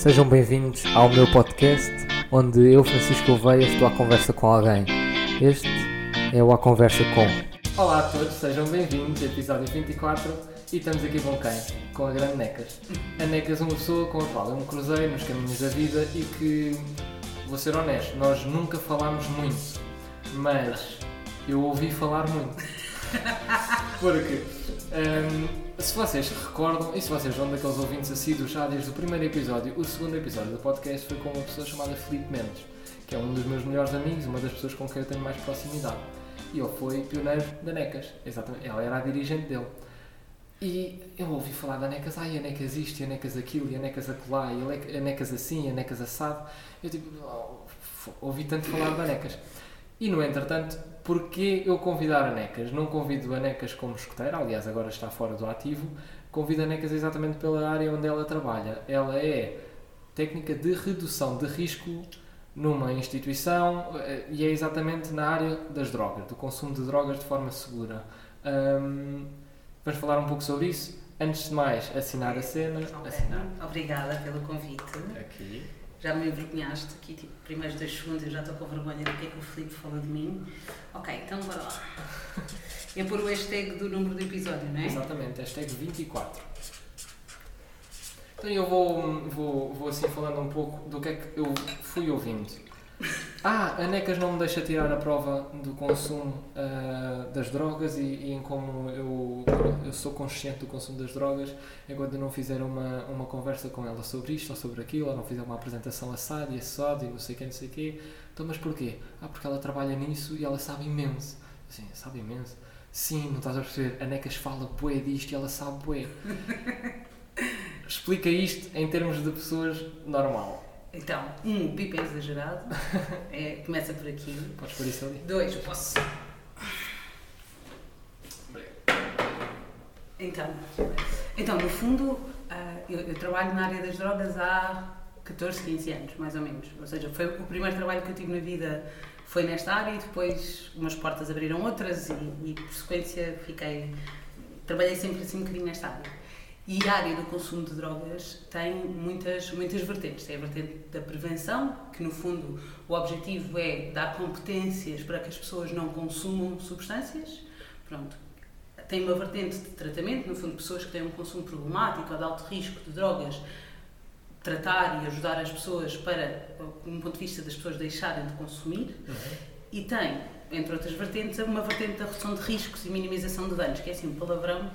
Sejam bem-vindos ao meu podcast, onde eu, Francisco Oveia, estou à conversa com alguém. Este é o A Conversa Com. Olá a todos, sejam bem-vindos, episódio 24, e estamos aqui com quem? Com a grande Necas. A Necas é uma pessoa com a qual eu me cruzei nos caminhos da vida e que, vou ser honesto, nós nunca falámos muito, mas eu ouvi falar muito. Porque, hum, se vocês recordam, e se vocês vão daqueles ouvintes assíduos já desde o primeiro episódio, o segundo episódio do podcast foi com uma pessoa chamada Felipe Mendes, que é um dos meus melhores amigos, uma das pessoas com quem eu tenho mais proximidade. E ele foi pioneiro da NECAS, exatamente, ela era a dirigente dele. E eu ouvi falar da NECAS, ai, a NECAS isto, e a NECAS aquilo, e a NECAS acolá, e a NECAS assim, a NECAS assado. Eu tipo, oh, ouvi tanto falar da NECAS. E no entretanto, porquê eu convidar a NECAS? Não convido a NECAS como escoteira, aliás, agora está fora do ativo, convido a NECAS exatamente pela área onde ela trabalha. Ela é técnica de redução de risco numa instituição eh, e é exatamente na área das drogas, do consumo de drogas de forma segura. Um, vamos falar um pouco sobre isso. Antes de mais, assinar a cena. Assinar. Obrigada pelo convite. Aqui já me envergonhaste aqui, tipo, primeiros dois segundos eu já estou com vergonha do que é que o Filipe fala de mim. Ok, então bora lá. É pôr o hashtag do número do episódio, não é? Exatamente, hashtag 24. Então eu vou, vou, vou assim falando um pouco do que é que eu fui ouvindo. Ah, a NECAS não me deixa tirar a prova do consumo uh, das drogas e, e, em como eu, eu sou consciente do consumo das drogas enquanto não fizer uma, uma conversa com ela sobre isto ou sobre aquilo, ou não fizer uma apresentação assada e assado e não sei quem, não sei o quê. Então, mas porquê? Ah, porque ela trabalha nisso e ela sabe imenso. Assim, sabe imenso? Sim, não estás a perceber? A NECAS fala bué disto e ela sabe bué. Explica isto em termos de pessoas normal. Então, um, o pipo é exagerado. É, começa por aqui. Podes pôr isso ali? Dois, posso. Então, então no fundo, eu, eu, trabalho na área das drogas há 14, 15 anos, mais ou menos. Ou seja, foi o primeiro trabalho que eu tive na vida foi nesta área e depois umas portas abriram outras e, e por sequência fiquei. Trabalhei sempre assim um bocadinho nesta área. E a área do consumo de drogas tem muitas, muitas vertentes. Tem a vertente da prevenção, que no fundo o objetivo é dar competências para que as pessoas não consumam substâncias. Pronto. Tem uma vertente de tratamento, no fundo, pessoas que têm um consumo problemático ou de alto risco de drogas, tratar e ajudar as pessoas para, um ponto de vista das pessoas deixarem de consumir. Uhum. E tem, entre outras vertentes, uma vertente da redução de riscos e minimização de danos, que é assim um palavrão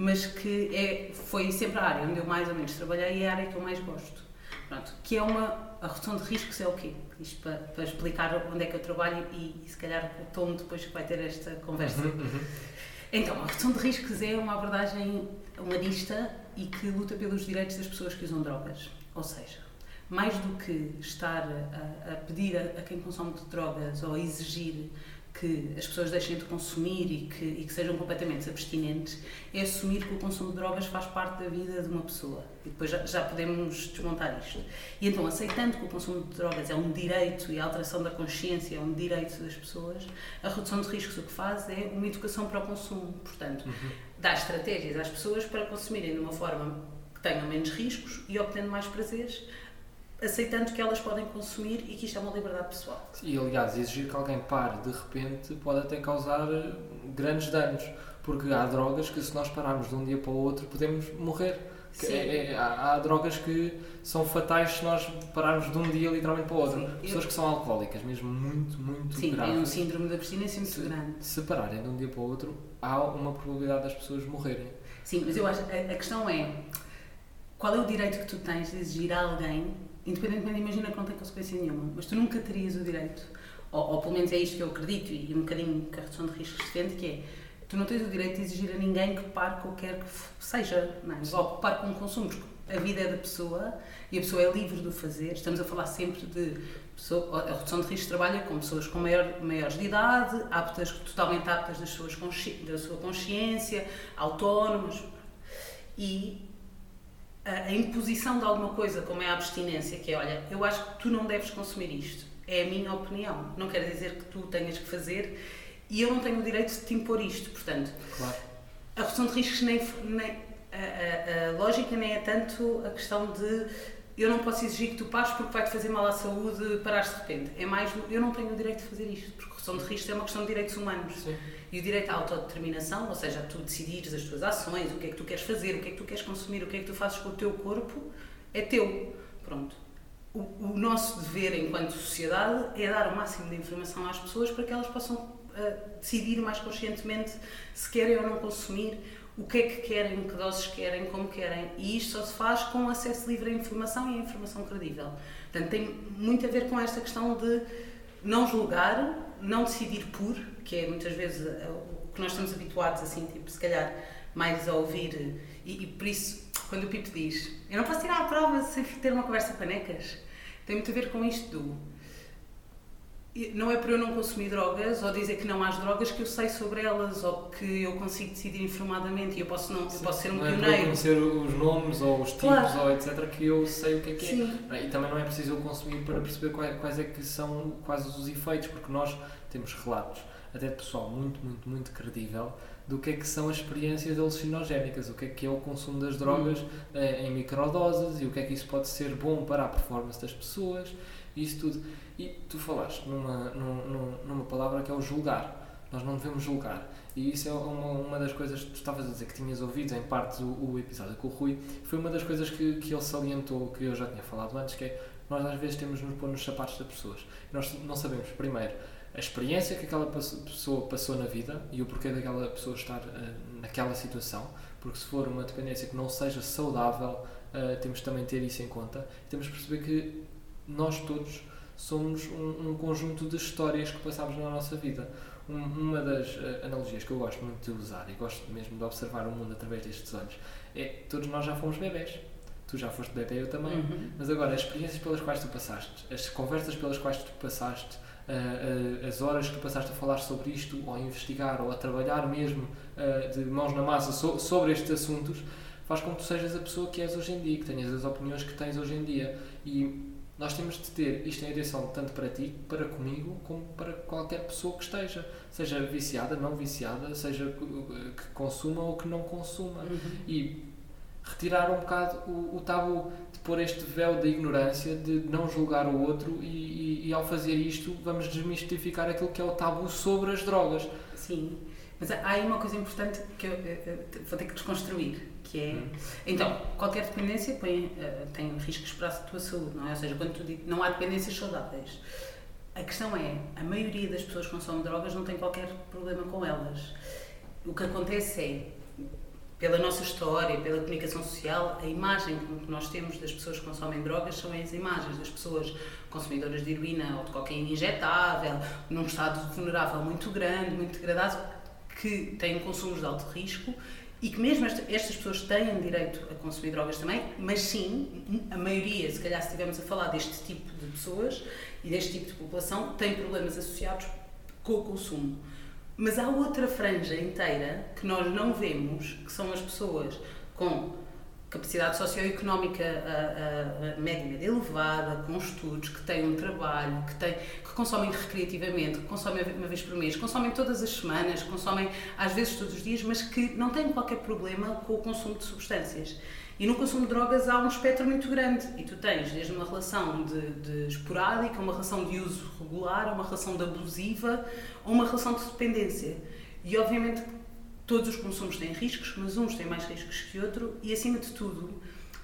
mas que é, foi sempre a área onde eu mais ou menos trabalhei e é a área que eu mais gosto. Pronto, que é uma. A redução de riscos é o quê? Isto para, para explicar onde é que eu trabalho e, e se calhar o tom depois que vai ter esta conversa. Uhum, uhum. Então, a redução de riscos é uma abordagem humanista e que luta pelos direitos das pessoas que usam drogas. Ou seja, mais do que estar a, a pedir a, a quem consome drogas ou a exigir que as pessoas deixem de consumir e que, e que, sejam completamente abstinentes, é assumir que o consumo de drogas faz parte da vida de uma pessoa. E depois já, já, podemos desmontar isto. E então, aceitando que o consumo de drogas é um direito e a alteração da consciência é um direito das pessoas, a redução de riscos o que faz é uma educação para o consumo. Portanto, uhum. dá estratégias às pessoas para consumirem de uma forma que tenham menos riscos e obtendo mais prazeres aceitando que elas podem consumir e que isto é uma liberdade pessoal. E aliás, exigir que alguém pare de repente pode até causar eh, grandes danos, porque há drogas que se nós pararmos de um dia para o outro podemos morrer. É, é, há, há, drogas que são fatais se nós pararmos de um dia literalmente para o outro. Sim, Pessoas eu... que são alcoólicas, mesmo muito, muito Sim, graves. Sim, um síndrome de abstinência muito se, grande. Se pararem de um dia para o outro, há uma probabilidade das pessoas morrerem. Sim, mas eu acho a, a questão é qual é o direito que tu tens de exigir a alguém independentemente, imagina que não tem consequência nenhuma, mas tu nunca terias o direito, ou, ou pelo menos é isto que eu acredito e um bocadinho que a redução de riscos defende, que é tu não tens o direito de exigir a ninguém que pare qualquer que seja, não é? ou que pare com o consumo, a vida é da pessoa e a pessoa é livre de fazer. Estamos a falar sempre de pessoa, a redução de riscos trabalha com pessoas com maior, maiores de idade, aptas, totalmente aptas das suas da sua consciência, autónomas e a, imposição de alguma coisa, como é a abstinência, que é, olha, eu acho que tu não deves consumir isto. É a minha opinião. Não quer dizer que tu tenhas que fazer e eu não tenho o direito de te impor isto. Portanto, claro. a redução de riscos nem, nem a, a, a, lógica nem é tanto a questão de eu não posso exigir que tu pares porque vai-te fazer mal à saúde parar de repente. É mais, eu não tenho o direito de fazer isto, porque questão de risco é uma questão de direitos humanos. Sim. E o direito à autodeterminação, ou seja, a tu decidires as tuas ações, o que é que tu queres fazer, o que é que tu queres consumir, o que é que tu fazes com o teu corpo, é teu. Pronto. O, o nosso dever enquanto sociedade é dar o máximo de informação às pessoas para que elas possam uh, decidir mais conscientemente se querem ou não consumir, o que é que querem, que doses querem, como querem. E isto só se faz com acesso livre à informação e à informação credível. Portanto, tem muito a ver com esta questão de não julgar, não decidir por, que é muitas vezes eh, o que nós estamos habituados, assim, tipo, se calhar mais a ouvir. E, e por isso, quando o Pipo diz eu não posso tirar a prova sem ter uma conversa panecas, tem muito a ver com isto do não é por eu não consumir drogas ou dizer que não há drogas que eu sei sobre elas ou que eu consigo decidir informadamente e eu posso, não, eu posso ser um não pioneiro. Não é por conhecer os nomes ou os tipos claro. ou etc que eu sei o que é que é. Sim. é. E também não é preciso eu consumir para perceber quais, quais é que são quais os efeitos, porque nós temos relatos até de pessoal muito, muito, muito credível do que é que são as experiências alucinogénicas, o que é que é o consumo das drogas hum. eh, em microdoses e o que é que isso pode ser bom para a performance das pessoas, isso tudo. E tu falaste numa, numa, numa palavra que é o julgar. Nós não devemos julgar. E isso é uma, uma das coisas que tu estavas a dizer que tinhas ouvido em parte o, o episódio com o Rui. Foi uma das coisas que, que ele salientou, que eu já tinha falado antes, que é nós às vezes temos de nos pôr nos sapatos das pessoas. Nós não sabemos, primeiro, a experiência que aquela pessoa passou na vida e o porquê daquela pessoa estar uh, naquela situação, porque se for uma dependência que não seja saudável, uh, temos também ter isso em conta. Temos de perceber que nós todos somos um, um, conjunto de histórias que passamos na nossa vida. Um, uma das uh, analogias que eu gosto muito de usar e gosto mesmo de observar o mundo através destes olhos é todos nós já fomos bebés. Tu já foste bebê, eu também. Uhum. Mas agora, as experiências pelas quais tu passaste, as conversas pelas quais tu passaste, uh, uh, as horas que tu passaste a falar sobre isto, ou a investigar, ou a trabalhar mesmo de mãos na massa so sobre estes assuntos, faz com que tu sejas a pessoa que és hoje em dia, que tenhas as opiniões que tens hoje em dia. E nós temos de ter isto em atenção tanto para ti, para comigo, como para qualquer pessoa que esteja, seja viciada, não viciada, seja que consuma ou que não consuma. Uhum. E retirar um bocado o, o, tabu de pôr este véu da ignorância, de não julgar o outro e, e, e, ao fazer isto vamos desmistificar aquilo que é o tabu sobre as drogas. Sim, mas há aí uma coisa importante que eu, eu, eu vou ter que desconstruir que é, então, qualquer dependência põe, uh, tem riscos para a tua saúde, não é? Ou seja, quando tu diz, não há dependências saudáveis. A questão é, a maioria das pessoas que consomem drogas não tem qualquer problema com elas. O que acontece é, pela nossa história, pela comunicação social, a imagem que nós temos das pessoas que consomem drogas são as imagens das pessoas consumidoras de heroína ou de cocaína injetável, num estado vulnerável muito grande, muito degradado, que têm consumos de alto risco e que mesmo esta, estas pessoas têm direito a consumir drogas também, mas sim, a maioria, se calhar se estivermos a falar deste tipo de pessoas e deste tipo de população, tem problemas associados com o consumo. Mas há outra franja inteira que nós não vemos, que são as pessoas com capacidade socioeconómica a, a, a média, média elevada, com estudos, que têm um trabalho, que, têm, que consomem recreativamente, que consomem uma vez por mês, consomem todas as semanas, consomem às vezes todos os dias, mas que não têm qualquer problema com o consumo de substâncias. E no consumo de drogas há um espectro muito grande e tu tens desde uma relação de, de esporádica, uma relação de uso regular, uma relação de abusiva ou uma relação de dependência. E obviamente todos os consumos têm riscos, mas uns têm mais riscos que outros e, acima de tudo,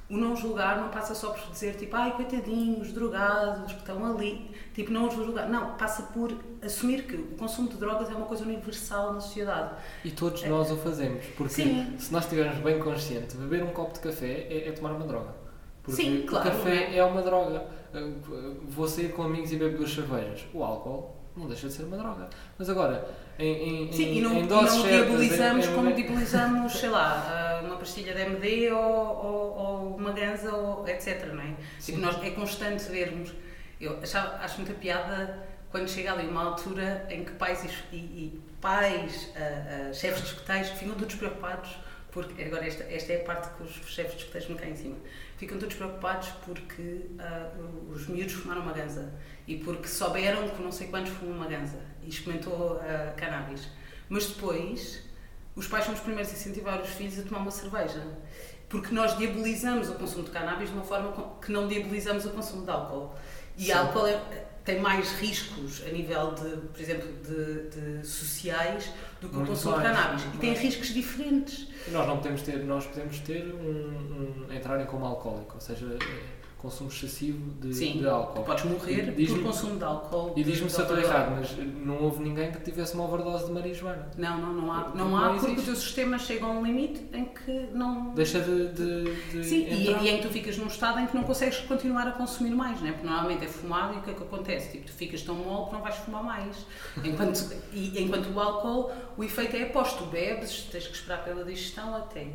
o não julgar não passa só por dizer tipo, ai, coitadinhos, drogados que estão ali, tipo, não os vou julgar. Não, passa por assumir que o consumo de drogas é uma coisa universal na sociedade. E todos é. nós o fazemos, porque Sim. se nós estivermos bem conscientes, beber um copo de café é, é tomar uma droga. Porque Sim, claro, o café é. é uma droga. Vou sair com amigos e beber duas cervejas. O álcool não deixa de ser uma droga. Mas agora, em, em, Sim, em, e não, em doses não diabolizamos como diabolizamos, sei lá, uma pastilha de MD ou, ou, ou uma ganza, ou, etc. Não é? Tipo, nós, é constante vermos. Eu achava, acho muita piada quando chega ali uma altura em que pais e, e, e pais, uh, uh, chefes de hospitais, ficam todos preocupados porque agora esta, esta é a parte que os chefes de hospitais me caem em cima ficam todos preocupados porque uh, os miúdos fumaram uma ganza e porque souberam que não sei quantos fumam uma ganza e experimentou uh, cannabis. Mas depois, os pais são os primeiros a incentivar os filhos a tomar uma cerveja. porque nós diabolizamos o consumo de cannabis de uma forma que não diabolizamos o consumo de álcool. E Sim. álcool é, tem mais riscos a nível de, por exemplo, de, de sociais do que o consumo de cannabis. E tem riscos diferentes. Nós não podemos ter, nós podemos ter um, um entrarem como alcoólico, ou seja, consumo excessivo de, Sim, de álcool. podes morrer por consumo de álcool. E diz-me se eu estou errado, mas não houve ninguém que tivesse uma overdose de marijuana. Não, não, não há. Não, não há porque existe. o teu sistema chega a um limite em que não. Deixa de. de, de Sim, e, e, em que tu ficas num estado em que não consegues continuar a consumir mais, né? porque normalmente é fumado e o que é que acontece? Tipo, tu ficas tão mole que não vais fumar mais. Enquanto, e, enquanto o álcool, o efeito é após tu bebes, tens que esperar pela digestão até.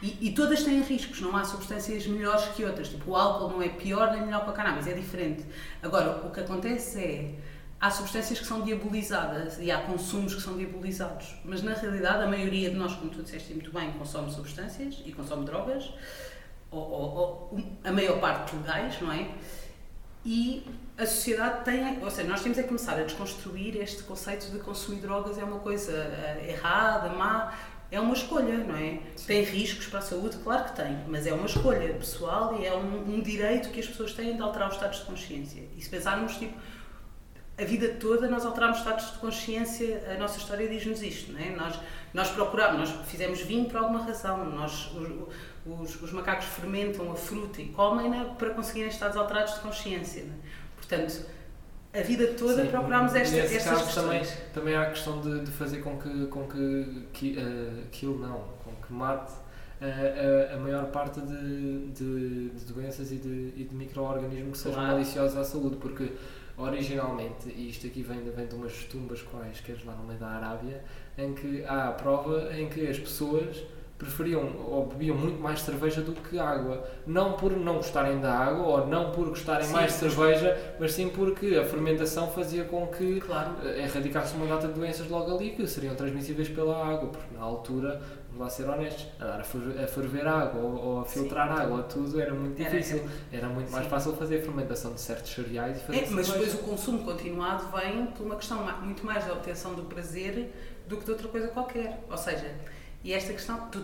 E, e, todas têm riscos, não há substâncias melhores que outras. Tipo, o álcool não é pior nem melhor que a cannabis, é diferente. Agora, o que acontece é. Há substâncias que são diabolizadas e há consumos que são diabolizados, mas na realidade a maioria de nós, como tu disseste muito bem, consome substâncias e consome drogas, ou, ou, ou a maior parte legais, não é? E a sociedade tem, ou seja, nós temos é começar a desconstruir este conceito de consumir drogas é uma coisa eh, errada, má, é uma escolha, não é? Sim. Tem riscos para a saúde? Claro que tem, mas é uma escolha pessoal e é um, um, direito que as pessoas têm de alterar os estados de consciência. E se pensarmos, tipo, a vida toda nós alteramos estados de consciência, a nossa história diz-nos isto, não é? Nós, nós procuramos, nós fizemos vinho por alguma razão, nós, os, os, os macacos fermentam a fruta e comem-na para conseguirem estados alterados de consciência, é? Portanto, a vida toda Sim, procurámos esta, nesse estas caso, questões. Também, também há a questão de, de fazer com que, com que, que uh, kill não, com que mate uh, a, a maior parte de, de, de doenças e de, e de micro-organismos que sejam maliciosos à saúde, porque originalmente, e isto aqui vem, vem de umas tumbas quaisquer lá no meio da Arábia, em que há a prova em que as pessoas preferiam ou bebiam muito mais cerveja do que água. Não por não gostarem da água ou não por gostarem sim, mais de cerveja, mas sim porque a fermentação fazia com que claro. Eh, erradicasse uma data de doenças logo ali que seriam transmissíveis pela água, porque na altura, vamos lá ser honestos, andar a ferver água ou, ou a filtrar sim, água, tudo era muito difícil. Era, era muito mais sim. fácil fazer a fermentação de certos cereais e fazer é, Mas depois o consumo continuado vem por uma questão muito mais da obtenção do prazer do que de outra coisa qualquer. Ou seja, e esta questão, tu,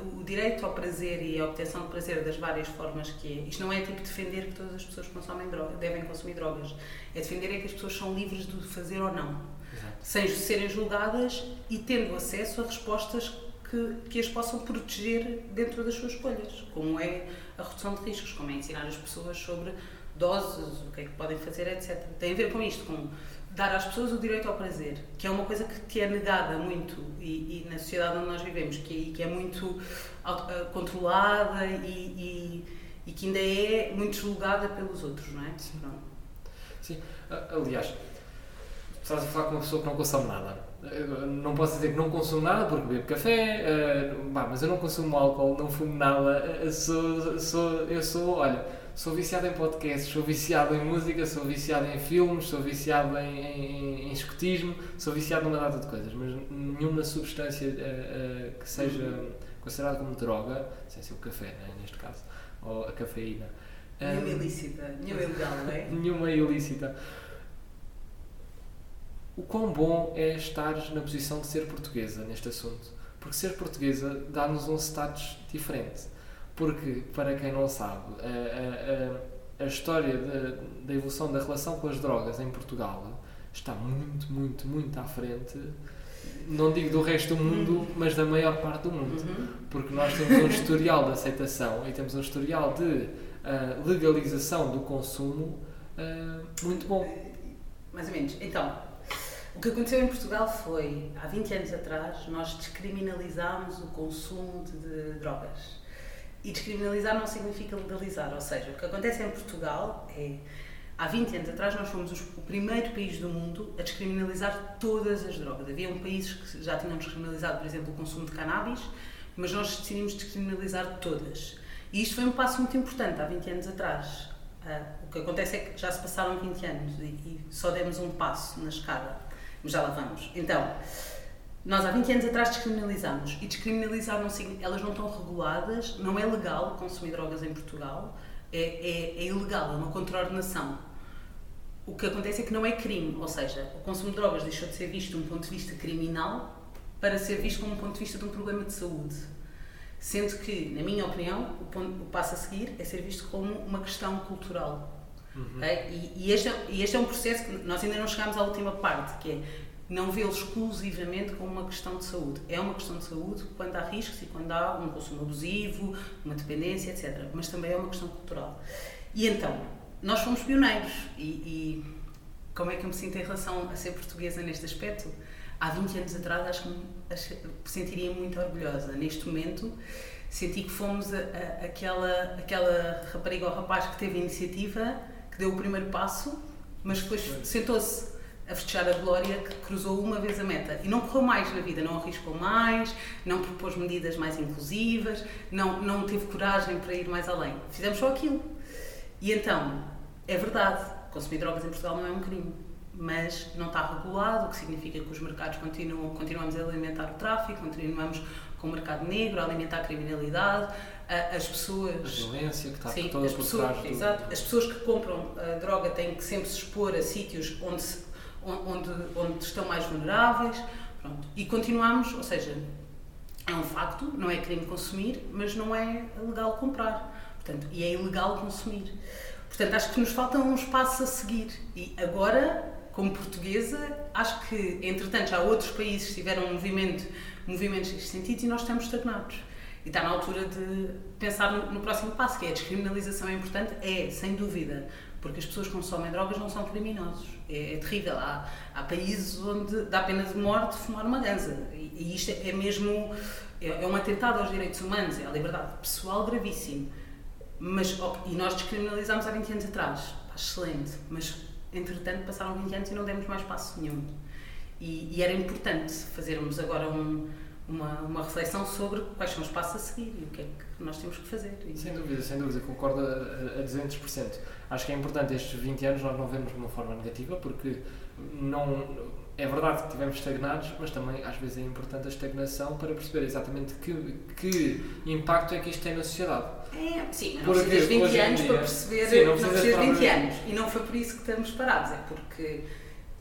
o direito ao prazer e a obtenção de prazer das várias formas que é, isto não é tipo defender que todas as pessoas consomem droga, devem consumir drogas, é defender é que as pessoas são livres de fazer ou não, Exato. sem serem julgadas e tendo acesso a respostas que, que as possam proteger dentro das suas escolhas, como é a redução de riscos, como é ensinar as pessoas sobre doses, o que é que podem fazer, etc. Tem a ver com isto, com dar às pessoas o direito ao prazer, que é uma coisa que te é negada muito e, e na sociedade onde nós vivemos, que, que é muito uh, controlada e, e, e, que ainda é muito julgada pelos outros, não é? Sim. Sim. Aliás, estás a falar com uma pessoa que não consome nada. Não posso dizer que não consumo nada porque bebo café, uh, mas eu não consumo álcool, não fumo nada, uh, sou, sou, eu sou, olha, sou viciado em podcasts, sou viciado em música, sou viciado em filmes, sou viciado em, em, em escotismo, sou viciado numa data de coisas, mas nenhuma substância uh, uh, que seja considerada como droga, sem ser o café, né, neste caso, ou a cafeína. Nenhuma um, ilícita, nenhuma ilegal, não é? nenhuma ilícita. O quão bom é estar na posição de ser portuguesa neste assunto? Porque ser portuguesa dá-nos um status diferente porque, para quem não sabe, a, a, a história da, evolução da relação com as drogas em Portugal está muito, muito, muito à frente não digo do resto do mundo, mas da maior parte do mundo. Uhum. Porque nós temos um historial de aceitação e temos um historial de uh, legalização do consumo uh, muito bom. Mais ou menos. Então, o que aconteceu em Portugal foi, há 20 anos atrás, nós descriminalizámos o consumo de, de drogas. E descriminalizar não significa legalizar, ou seja, o que acontece em Portugal é. Há 20 anos atrás, nós fomos o primeiro país do mundo a descriminalizar todas as drogas. Havia um país que já tínhamos descriminalizado, por exemplo, o consumo de cannabis, mas nós decidimos descriminalizar todas. E isto foi um passo muito importante há 20 anos atrás. Uh, o que acontece é que já se passaram 20 anos e só demos um passo na escada, mas já lá vamos. Então, nós há 20 anos atrás descriminalizamos e descriminalizar não elas não estão reguladas, não é legal consumir drogas em Portugal, é, é, é ilegal, é uma contraordenação. O que acontece é que não é crime, ou seja, o consumo de drogas deixou de ser visto de um ponto de vista criminal para ser visto como um ponto de vista de um problema de saúde. Sendo que, na minha opinião, o, ponto, o passo a seguir é ser visto como uma questão cultural. Uhum. Okay? E, e, este é, e este é um processo que nós ainda não chegámos à última parte, que é não vê-lo exclusivamente como uma questão de saúde. É uma questão de saúde quando há riscos e quando há um consumo abusivo, uma dependência, etc. Mas também é uma questão cultural. E então, nós fomos pioneiros. E, e como é que eu me sinto em relação a ser portuguesa neste aspecto? Há 20 anos atrás acho que me sentiria muito orgulhosa. Neste momento senti que fomos a, a, aquela, aquela rapariga ou rapaz que teve a iniciativa, que deu o primeiro passo, mas depois sentou-se a festejar a glória que cruzou uma vez a meta e não correu mais na vida, não arriscou mais, não propôs medidas mais inclusivas, não, não teve coragem para ir mais além. Fizemos só aquilo. E então, é verdade, consumir drogas em Portugal não é um crime, mas não está regulado, o que significa que os mercados continuam, continuamos a alimentar o tráfico, continuamos com o mercado negro, a alimentar a criminalidade, as pessoas. A violência que está sim, por pessoas, trás do... Exato. As pessoas que compram a droga têm que sempre se expor a sítios onde se onde, onde estão mais vulneráveis. Pronto. E continuamos, ou seja, é um facto, não é crime consumir, mas não é legal comprar. Portanto, e é ilegal consumir. Portanto, acho que nos falta um espaço a seguir. E agora, como portuguesa, acho que, entretanto, já outros países tiveram um movimento, movimentos neste sentido e nós estamos estagnados. E está na altura de pensar no, no próximo passo, que é a descriminalização é importante, é, sem dúvida, porque as pessoas que consomem drogas não são criminosos. É, é terrível. Há, há, países onde dá pena de morte fumar uma ganza. E, e isto é mesmo. É, é um atentado aos direitos humanos, é à liberdade pessoal gravíssimo. Mas, e nós descriminalizámos há 20 anos atrás. excelente. Mas, entretanto, passaram 20 anos e não demos mais passo nenhum. E, e era importante fazermos agora um uma, uma reflexão sobre quais são os passos a seguir e o que é que nós temos que fazer. Sem dúvida, sem dúvida, concordo a, a 200%. Acho que é importante estes 20 anos nós não vemos de uma forma negativa, porque não é verdade que estivemos estagnados, mas também às vezes é importante a estagnação para perceber exatamente que, que impacto é que isto tem na sociedade. É, sim, não precisas 20 anos dia, para perceber, sim, não, não precisas 20 anos. E não foi por isso que estamos parados, é porque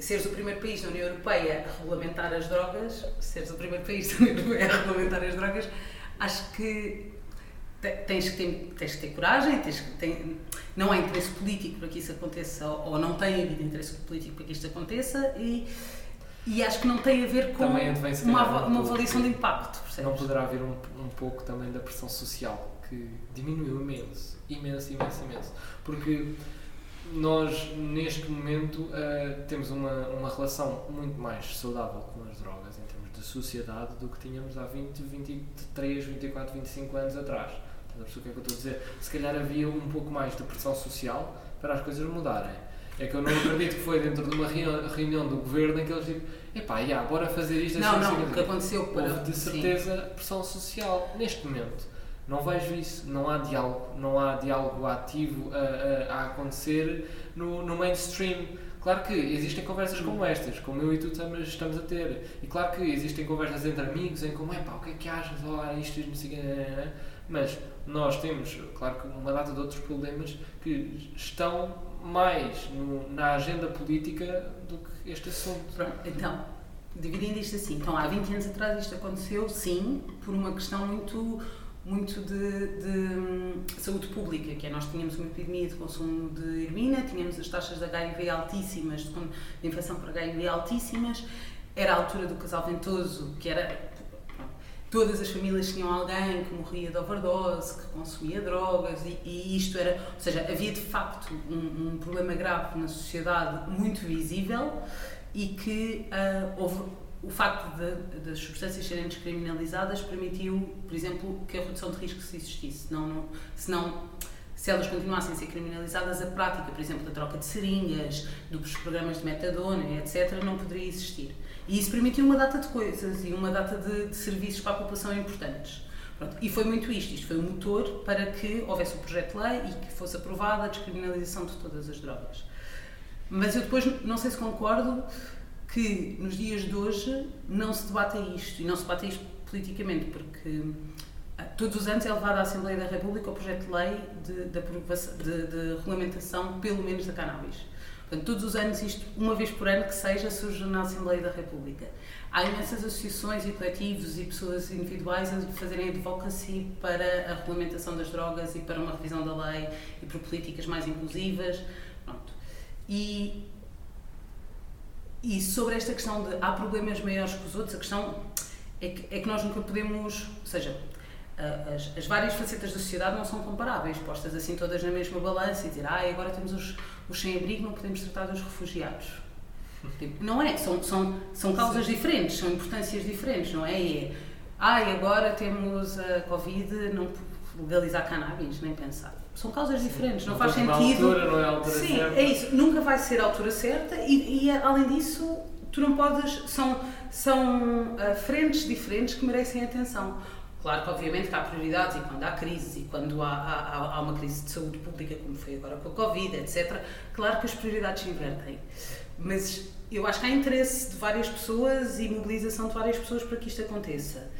seres o primeiro país da União Europeia a regulamentar as drogas, seres o primeiro país da União Europeia a regulamentar as drogas, acho que tens que ter, tens que ter coragem, tens que ter, não há interesse político para que isso aconteça, ou não tem havido interesse político para que isto aconteça, e, e acho que não tem a ver com uma, uma avaliação de impacto. Percebes? Não poderá haver um, um pouco também da pressão social, que diminuiu imenso, imenso, imenso, imenso. Porque nós, neste momento, uh, temos uma, uma relação muito mais saudável com as drogas em termos de sociedade do que tínhamos há 20, 23, 24, 25 anos atrás. Estás a perceber o que é que eu estou a dizer? Se calhar havia um pouco mais de pressão social para as coisas mudarem. É que eu não acredito que foi dentro de uma reunião do governo em que eles disseram epá, yeah, bora fazer isto assim. Não, não, o que aconteceu para... Houve de certeza Sim. pressão social. Neste momento, não vejo isso, não há diálogo, não há diálogo ativo a, a, a acontecer no, no mainstream. Claro que existem conversas como estas, como eu e tu estamos a ter. E claro que existem conversas entre amigos em como, é pá, o que é que achas? Oh, isto, isto, não sei o Mas nós temos, claro que uma data de outros problemas que estão mais no, na agenda política do que este assunto. Pronto, então, dividindo isto assim, então há 20 anos atrás isto aconteceu, sim, por uma questão muito muito de, de, hum, saúde pública, que é nós tínhamos uma epidemia de consumo de heroína, tínhamos as taxas de HIV altíssimas, de, de infecção por HIV altíssimas, era a altura do casal ventoso, que era todas as famílias tinham alguém que morria de overdose, que consumia drogas e, e isto era, ou seja, havia de facto um, um problema grave na sociedade muito visível e que uh, houve o facto das substâncias serem descriminalizadas permitiu, por exemplo, que a redução de risco se existisse. Não, não, senão, se elas continuassem a ser criminalizadas, a prática, por exemplo, da troca de seringas, dos programas de metadona, etc., não poderia existir. E isso permitiu uma data de coisas e uma data de, de serviços para a população importantes. Pronto. E foi muito isto, isto foi o motor para que houvesse o projeto de lei e que fosse aprovada a descriminalização de todas as drogas. Mas eu depois não sei se concordo que nos dias de hoje não se debate isto e não se debate isto politicamente, porque ah, todos os anos é levado à Assembleia da República o projeto de lei de, de, de, de regulamentação, pelo menos, da cannabis. Portanto, todos os anos, isto, uma vez por ano que seja, surge na Assembleia da República. Há imensas associações e coletivos e pessoas individuais a fazerem advocacy para a regulamentação das drogas e para uma revisão da lei e por políticas mais inclusivas. Pronto. E, e sobre esta questão de há problemas maiores que os outros, a questão é que, é que nós nunca podemos, ou seja, as, as, várias facetas da sociedade não são comparáveis, postas assim todas na mesma balança e dizer, ah, agora temos os, os sem-abrigo, não podemos tratar dos refugiados. Tipo, não é, são, são, são causas Sim. diferentes, são importâncias diferentes, não é? E é, ah, agora temos a Covid, não legalizar cannabis, nem pensar. São causas diferentes, não, não faz sentido. Altura, não é a altura Sim, certa. é isso, nunca vai ser a altura certa e, e além disso, tu não podes, são, são uh, frentes diferentes que merecem atenção. Claro que, obviamente, que há prioridades e quando há crises e quando há, há, há uma crise de saúde pública, como foi agora com a Covid, etc., claro que as prioridades se invertem. Mas eu acho que há interesse de várias pessoas e mobilização de várias pessoas para que isto aconteça.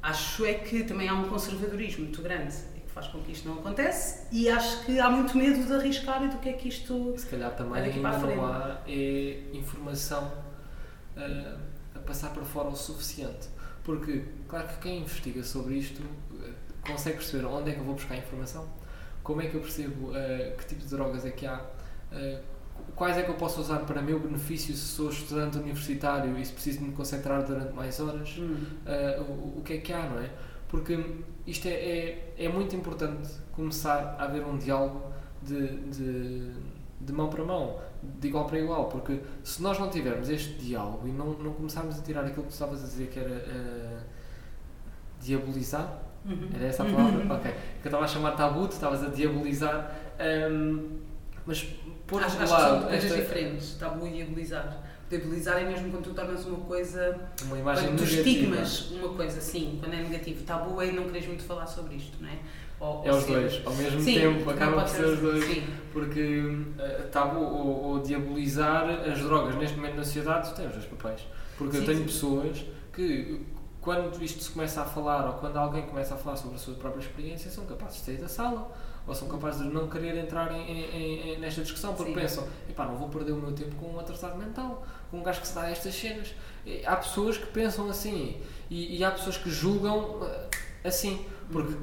Acho é que também há um conservadorismo muito grande faz com que isto não acontece e acho que há muito medo de arriscar e do que é que isto Se calhar também ainda não há é informação uh, a passar para fora o suficiente porque, claro que quem investiga sobre isto eh, consegue perceber onde é que eu vou buscar informação, como é que eu percebo uh, que tipo de drogas é que há, uh, quais é que eu posso usar para meu benefício se sou estudante universitário e se preciso me concentrar durante mais horas, hum. uh, o, o, que é que há, não é? Porque isto é, é, é, muito importante começar a haver um diálogo de, de, de mão para mão de igual para igual, porque se nós não tivermos este diálogo e não, não começarmos a tirar aquilo que tu estavas a dizer que era uh, diabolizar, uhum. era essa a palavra? Uhum. Ok, que eu estava a chamar tabu, tu estavas a diabolizar, um, ehm, mas por acho, acho lado. são coisas esta... diferentes, tabu e diabolizar. Diabolizar é mesmo quando tu tornas uma coisa. Uma imagem quando tu estigmas uma coisa, sim, quando é negativo. Tabu é não queres muito falar sobre isto, não é? Ou, é os dois, ao mesmo sim, tempo, acaba por ser os dois. Sim. Porque uh, tabu ou, ou, diabolizar as drogas neste momento na sociedade, tem os dois papéis. Porque sim, eu tenho sim. pessoas que, quando isto se começa a falar, ou quando alguém começa a falar sobre a sua própria experiência, são capazes de sair da sala, ou são capazes de não querer entrar em, em, em, nesta discussão, porque pensam, epá, não vou perder o meu tempo com um atrasado mental, um gajo que se dá a estas cenas. Há pessoas que pensam assim, e, e há pessoas que julgam uh, assim, porque.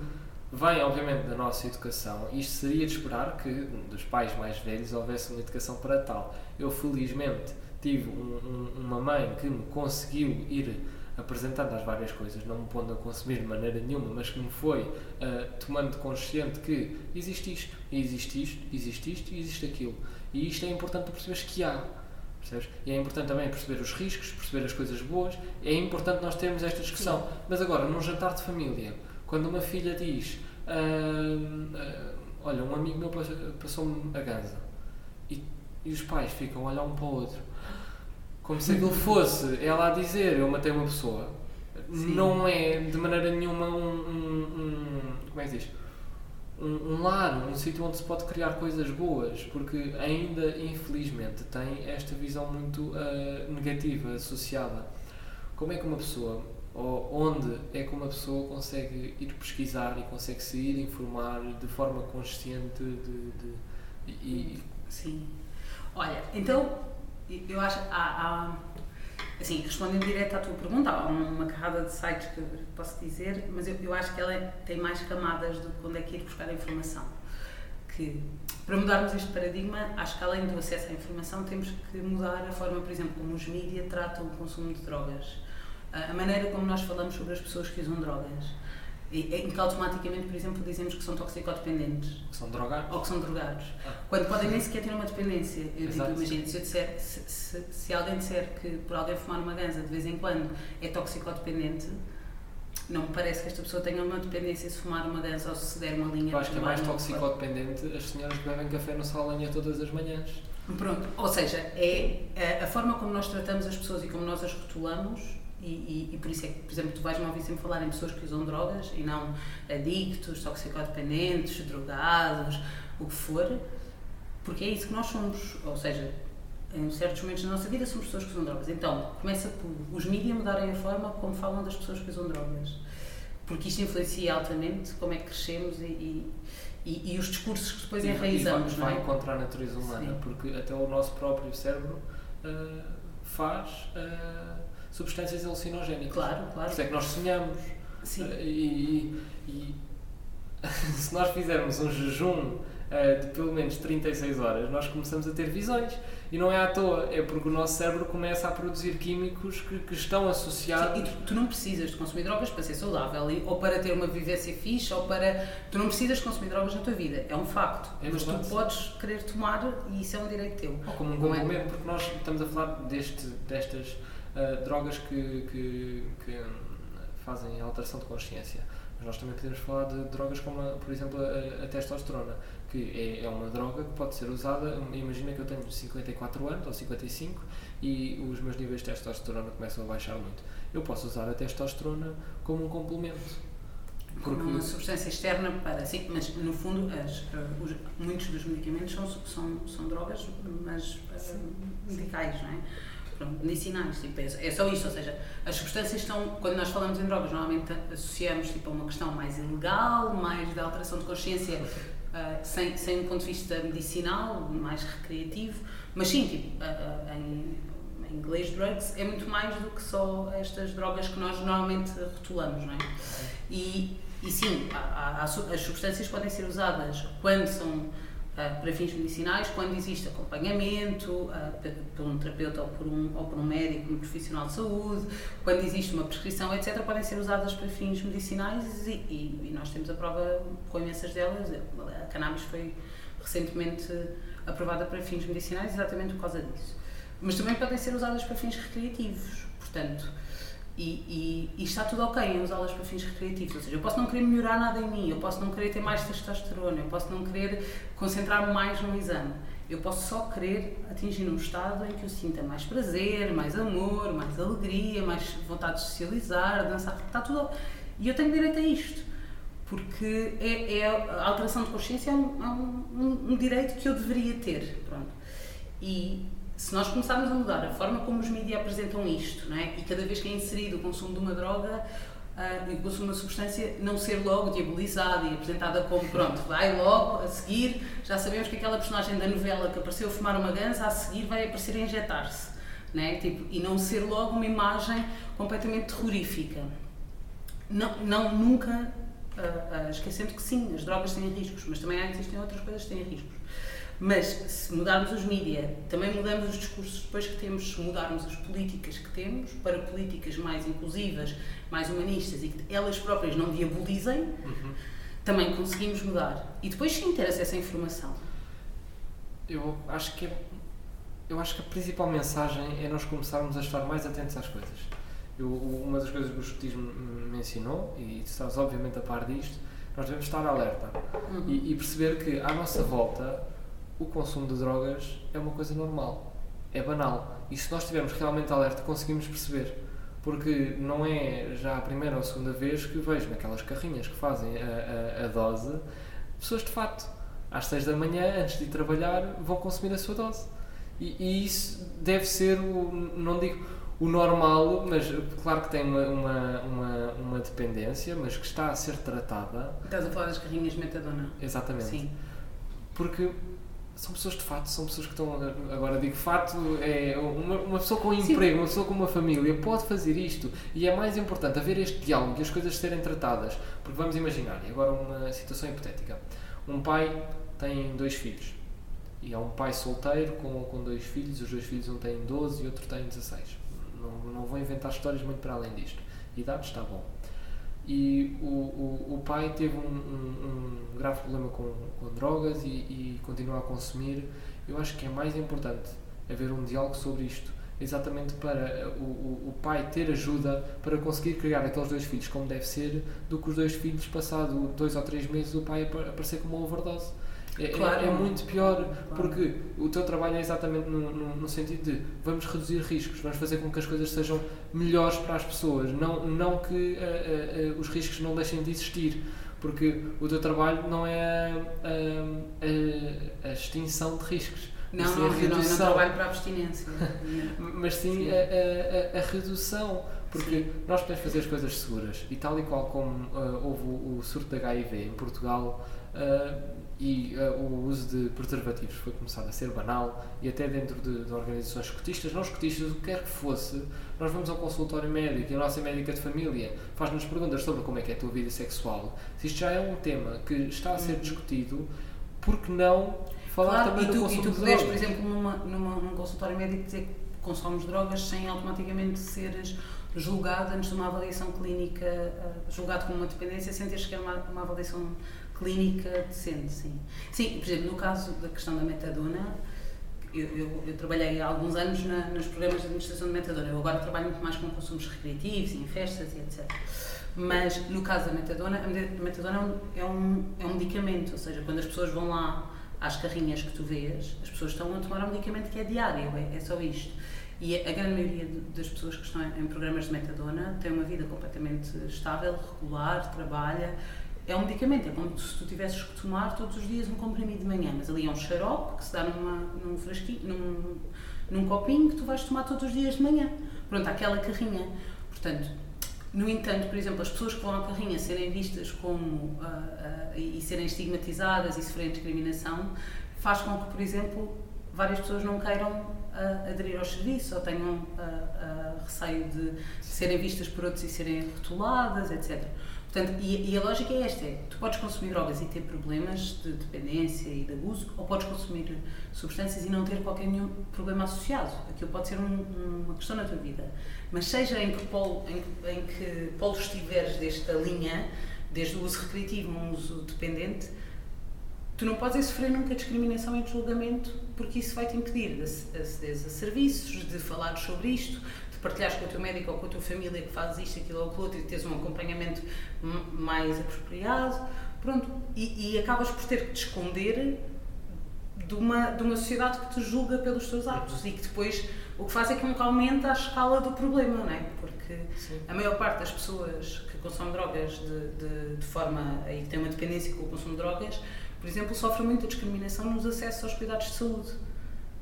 Vem obviamente da nossa educação isto seria de esperar que dos pais mais velhos houvesse uma educação para tal. Eu felizmente tive um, um, uma mãe que me conseguiu ir apresentando as várias coisas, não me pondo a consumir de maneira nenhuma, mas que me foi uh, tomando consciente que existe isto, existe isto, existe isto e existe aquilo. E isto é importante para perceberes que há. Percebes? E é importante também perceber os riscos, perceber as coisas boas. É importante nós termos esta discussão. Sim. Mas agora, num jantar de família, quando uma filha diz: uh, uh, Olha, um amigo meu passou-me a ganza, e, e os pais ficam a olhar um para o outro, como se aquilo fosse ela a dizer: Eu matei uma pessoa. Sim. Não é de maneira nenhuma um. um, um como é que diz? Um, um lar, um sítio onde se pode criar coisas boas, porque ainda, infelizmente, tem esta visão muito uh, negativa associada. Como é que uma pessoa ou onde é que uma pessoa consegue ir pesquisar e consegue se ir informar de forma consciente de, de, de e sim olha então eu acho há, há assim respondendo direto à tua pergunta há uma carrada de sites que eu posso dizer mas eu, eu acho que ela tem mais camadas do que onde é que ir buscar a informação que para mudarmos este paradigma, acho que além do acesso à informação, temos que mudar a forma, por exemplo, como os mídias tratam o consumo de drogas a maneira como nós falamos sobre as pessoas que usam drogas. Em que automaticamente, por exemplo, dizemos que são toxicodependentes. Que são drogados. Ou que são drogados. Ah. Quando podem nem sequer ter uma dependência. Eu digo, imagina, se, eu disser, se, se, se, alguém disser que por alguém fumar uma ganza de vez em quando é toxicodependente, não me parece que esta pessoa tenha uma dependência se fumar uma ganza ou se der uma linha. Eu acho que é mais toxicodependente as senhoras que bebem café no salanha todas as manhãs. Pronto, ou seja, é a, a forma como nós tratamos as pessoas e como nós as rotulamos e, e, e, por isso é que, por exemplo, tu vais-me ouvir sempre falar em pessoas que usam drogas e não adictos, toxicodependentes, drogados, o que for, porque é isso que nós somos. Ou seja, em certos momentos da nossa vida somos pessoas que usam drogas. Então, começa por os mídias mudarem a forma como falam das pessoas que usam drogas. Porque isto influencia altamente como é que crescemos e, e, e, os discursos que depois enraizamos, e não vai, é? vai contra a natureza humana, Sim. porque até o nosso próprio cérebro ah, faz ah, substâncias alucinogénicas. Claro, Por claro. isso é que nós sonhamos. Sim. Ah, e, e- e se nós fizermos um jejum ah, de pelo menos 36 horas, nós começamos a ter visões. E não é à toa, é porque o nosso cérebro começa a produzir químicos que, que estão associados. Sim, e tu, tu não precisas de consumir drogas para ser saudável e- ou para ter uma vivência fixe ou para. Tu não precisas de consumir drogas na tua vida, é um facto. É mas tu verdade. podes querer tomar e isso é um direito teu. Ou como um é? complemento, porque nós estamos a falar deste, destas ah, drogas que, que, que, fazem alteração de consciência. Mas nós também podemos falar de drogas como, a, por exemplo, a, a testosterona, que é, é uma droga que pode ser usada. Imagina que eu tenho 54 anos ou 55 e os meus níveis de testosterona começam a baixar muito. Eu posso usar a testosterona como um complemento. Como Porque- uma substância externa para. Sim, mas no fundo, as, eh, os- muitos dos medicamentos são, são, são drogas, mas eh, medicais, não é? Pronto, medicinais, tipo, é, é só isto, ou seja, as substâncias estão, quando nós falamos em drogas, normalmente associamos tipo, a uma questão mais ilegal, mais de alteração de consciência, eh, sem, sem um ponto de vista medicinal, mais recreativo, mas sim, tipo, eh, eh, em, em inglês, drugs é muito mais do que só estas drogas que nós normalmente rotulamos, não é? E, e sim, há- há- as substâncias podem ser usadas quando são para fins medicinais, quando existe acompanhamento ah, por um terapeuta ou por um, ou por um médico, um profissional de saúde, quando existe uma prescrição, etc., podem ser usadas para fins medicinais e, e- e nós temos a prova com imensas delas. A cannabis foi recentemente aprovada para fins medicinais exatamente por causa disso. Mas também podem ser usadas para fins recreativos, portanto. E, e- e está tudo ok em usá-las para fins recreativos. Ou seja, eu posso não querer melhorar nada em mim, eu posso não querer ter mais testosterona, eu posso não querer concentrar-me mais no exame. Eu posso só querer atingir um estado em que eu sinta mais prazer, mais amor, mais alegria, mais vontade de socializar, dançar. Está tudo. E eu tenho direito a isto. Porque é, é a alteração de consciência é, um, é um- um- direito que eu deveria ter. Pronto. E se nós começarmos a mudar a forma como os mídias apresentam isto, não é? e cada vez que é inserido o consumo de uma droga, e o consumo de uma substância, não ser logo diabolizada e apresentada como, pronto, vai logo, a seguir, já sabemos que aquela personagem da novela que apareceu a fumar uma ganza, a seguir vai aparecer a injetar-se. Não é? tipo, e não ser logo uma imagem completamente terrorífica. Não, não nunca ah, ah, esquecendo que sim, as drogas têm riscos, mas também existem outras coisas que têm riscos. Mas se mudarmos os mídias, também mudamos os discursos depois que temos, se mudarmos as políticas que temos para políticas mais inclusivas, mais humanistas e que elas próprias não diabolizem, Uhum. também conseguimos mudar. E depois sim ter acesso à informação. Eu acho que é- eu acho que a principal mensagem é nós começarmos a estar mais atentos às coisas. Eu, uma das coisas que o escutismo me ensinou, e tu estás obviamente a par disto, nós devemos estar alerta Uhum. e, e perceber que à nossa volta o consumo de drogas é uma coisa normal, é banal. E se nós estivermos realmente alerta, conseguimos perceber. Porque não é já a primeira ou a segunda vez que vejo naquelas carrinhas que fazem a, a, a dose pessoas de fato, às 6 da manhã, antes de ir trabalhar, vão consumir a sua dose. E, e isso deve ser o, não digo o normal, mas claro que tem uma, uma, uma, uma dependência, mas que está a ser tratada. Estás a falar das carrinhas metadona? Exatamente. Sim. Porque são pessoas de fato, são pessoas que estão. Agora digo fato, é uma, uma pessoa com Sim. emprego, uma pessoa com uma família pode fazer isto. E é mais importante haver este diálogo e as coisas serem tratadas. Porque vamos imaginar, e agora uma situação hipotética: um pai tem dois filhos. E é um pai solteiro com, com dois filhos, os dois filhos um tem 12 e outro tem 16. Não, não vou inventar histórias muito para além disto. Idade está bom. E o, o, o pai teve um, um, um grave problema com, com drogas e, e continua a consumir. Eu acho que é mais importante haver um diálogo sobre isto, exatamente para o, o, o pai ter ajuda para conseguir criar aqueles dois filhos como deve ser, do que os dois filhos, passado dois ou três meses, o pai apa- aparecer com uma overdose. É, é- Claro. é muito pior, Claro. porque o teu trabalho é exatamente no, no, no sentido de vamos reduzir riscos, vamos fazer com que as coisas sejam melhores para as pessoas, não, não que eh, eh, os riscos não deixem de existir, porque o teu trabalho não é a, a- a extinção de riscos, Não, sim não, a eu não, não trabalho para a abstinência. mas sim Sim. a, a- a- redução, porque nós podemos fazer as coisas seguras e tal e qual como ah, houve o, o surto de HIV em Portugal uh, e uh, o uso de preservativos foi começado a ser banal e até dentro de, de organizações escotistas, não escotistas, o que quer que fosse, nós vamos ao consultório médico e a nossa médica de família faz-nos perguntas sobre como é que é a tua vida sexual. Se isto já é um tema que está a ser uhum. discutido, por que não falar claro, também tu, do consumo e tu de podes, por exemplo, numa, numa, num consultório médico dizer que consomes drogas sem automaticamente seres julgado antes de uma avaliação clínica, uh, julgado com uma dependência, sem ter sequer uma, uma avaliação clínica decente, sim. Sim, por exemplo, no caso da questão da metadona, eu, eu, eu trabalhei há alguns anos na, nos programas de administração de metadona. Eu agora trabalho muito mais com consumos recreativos, em festas e etc. Mas no caso da metadona, a metadona é um, é um medicamento, ou seja, quando as pessoas vão lá às carrinhas que tu vês, as pessoas estão a tomar um medicamento que é diário, é, é só isto. E a grande maioria das pessoas que estão em programas de metadona têm uma vida completamente estável, regular, trabalha, é um medicamento, é como se tu tivesses que tomar todos os dias um comprimido de manhã, mas ali é um xarope que se dá numa, num frasquinho, num, num copinho que tu vais tomar todos os dias de manhã. Pronto, aquela carrinha. Portanto, no entanto, por exemplo, as pessoas que vão à carrinha serem vistas como uh, uh, e serem estigmatizadas e sofrerem discriminação faz com que, por exemplo, várias pessoas não queiram uh, aderir aos serviços ou tenham receio de serem vistas por outros e serem rotuladas, etc. Portanto, e, e, a lógica é esta: é, tu podes consumir drogas e ter problemas de dependência e de abuso, ou podes consumir substâncias e não ter qualquer nenhum problema associado. Aquilo pode ser um, uma questão na tua vida. Mas seja em que polo, em, em que polo estiveres desta linha, desde o uso recreativo um uso dependente, tu não podes sofrer nunca discriminação e julgamento, porque isso vai te impedir de aceder a serviços, de falar sobre isto, partilhares com o teu médico ou com a tua família que fazes isto, aquilo ou aquilo outro e teres um acompanhamento mais apropriado. Pronto, e, e acabas por ter que te esconder de uma, de uma sociedade que te julga pelos teus atos e que depois o que faz é que nunca aumenta a escala do problema, não é? Porque Sim. a maior parte das pessoas que consomem drogas de, de, de forma e que têm uma dependência com o consumo de drogas, por exemplo, sofrem muita discriminação nos acessos aos cuidados de saúde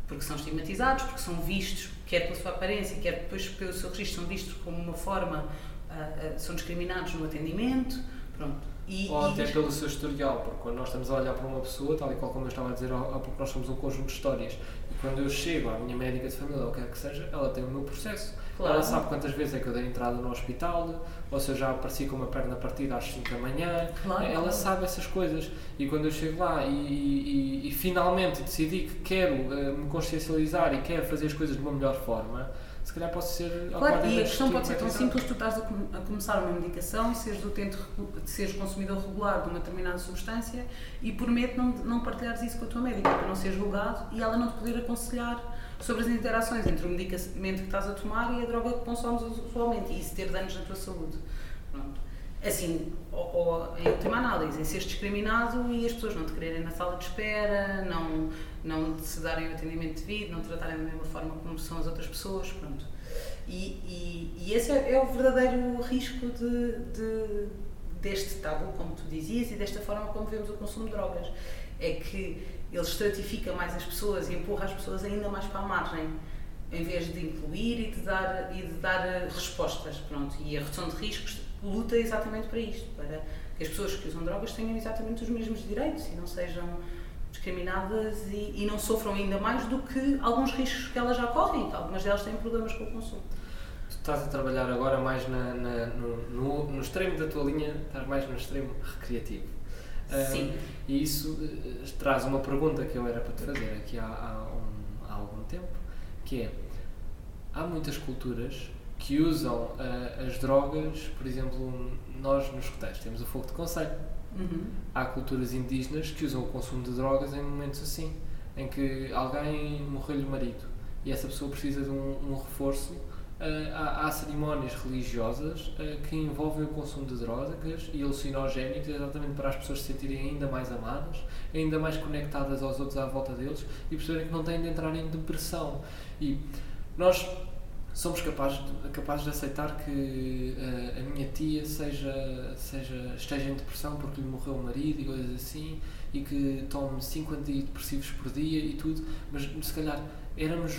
porque são estigmatizados, porque são vistos, quer pela sua aparência, quer depois pelo seu registro, são vistos como uma forma, uh, uh, são discriminados no atendimento, pronto. E, Ou até pelo seu historial, porque quando nós estamos a olhar para uma pessoa, tal e qual como eu estava a dizer há pouco, nós somos um conjunto de histórias. E quando eu chego à minha médica de família, ou o que quer que seja, ela tem o meu processo. Claro. Ela sabe quantas vezes é que eu dei entrada no hospital, ou se eu já apareci com uma perna partida às 5 da manhã. Claro, ela sabe essas coisas. E quando eu chego lá e, e, e finalmente decidi que quero uh, me consciencializar e quero fazer as coisas de uma melhor forma, se calhar posso ser Claro, e a questão pode ser tão simples, tu estás a, a, começar uma medicação, seres utente, seres consumidor regular de uma determinada substância e por medo não, não partilhares isso com a tua médica, para não seres julgado e ela não te poder aconselhar sobre as interações entre o medicamento que estás a tomar e a droga que consomes usualmente e isso ter danos na tua saúde. Pronto. Assim, ou, ou, em última análise, em seres discriminado e as pessoas não te quererem na sala de espera, não, não te darem o atendimento devido, não te tratarem da mesma forma como são as outras pessoas, pronto. E, e, e esse é, é, o verdadeiro risco de, de, deste tabu, como tu dizias, e desta forma como vemos o consumo de drogas. É que ele estratifica mais as pessoas e empurra as pessoas ainda mais para a margem, em vez de incluir e de dar, e de dar respostas. Pronto. E a redução de riscos luta exatamente para isto, para que as pessoas que usam drogas tenham exatamente os mesmos direitos e não sejam discriminadas e, e não sofram ainda mais do que alguns riscos que elas já correm, algumas delas têm problemas com o consumo. Tu estás a trabalhar agora mais na, na, no, no, no extremo da tua linha, estás mais no extremo recreativo. Sim. Um, e isso uh, traz uma pergunta que eu era para te fazer aqui há, há, um, há algum tempo, que é, há muitas culturas que usam uh, as drogas, por exemplo, nós nos coteiros temos o fogo de conselho. Uhum. Há culturas indígenas que usam o consumo de drogas em momentos assim, em que alguém morreu-lhe o marido e essa pessoa precisa de um, um reforço. Uh, há, há, cerimónias religiosas uh, que envolvem o consumo de drogas e alucinogénicos exatamente para as pessoas se sentirem ainda mais amadas, ainda mais conectadas aos outros à volta deles e perceberem que não têm de entrar em depressão. E nós somos capazes de, capazes de aceitar que uh, a minha tia seja, seja, esteja em depressão porque lhe morreu o marido e coisas assim, e que tome 5 antidepressivos por dia e tudo, mas se calhar éramos,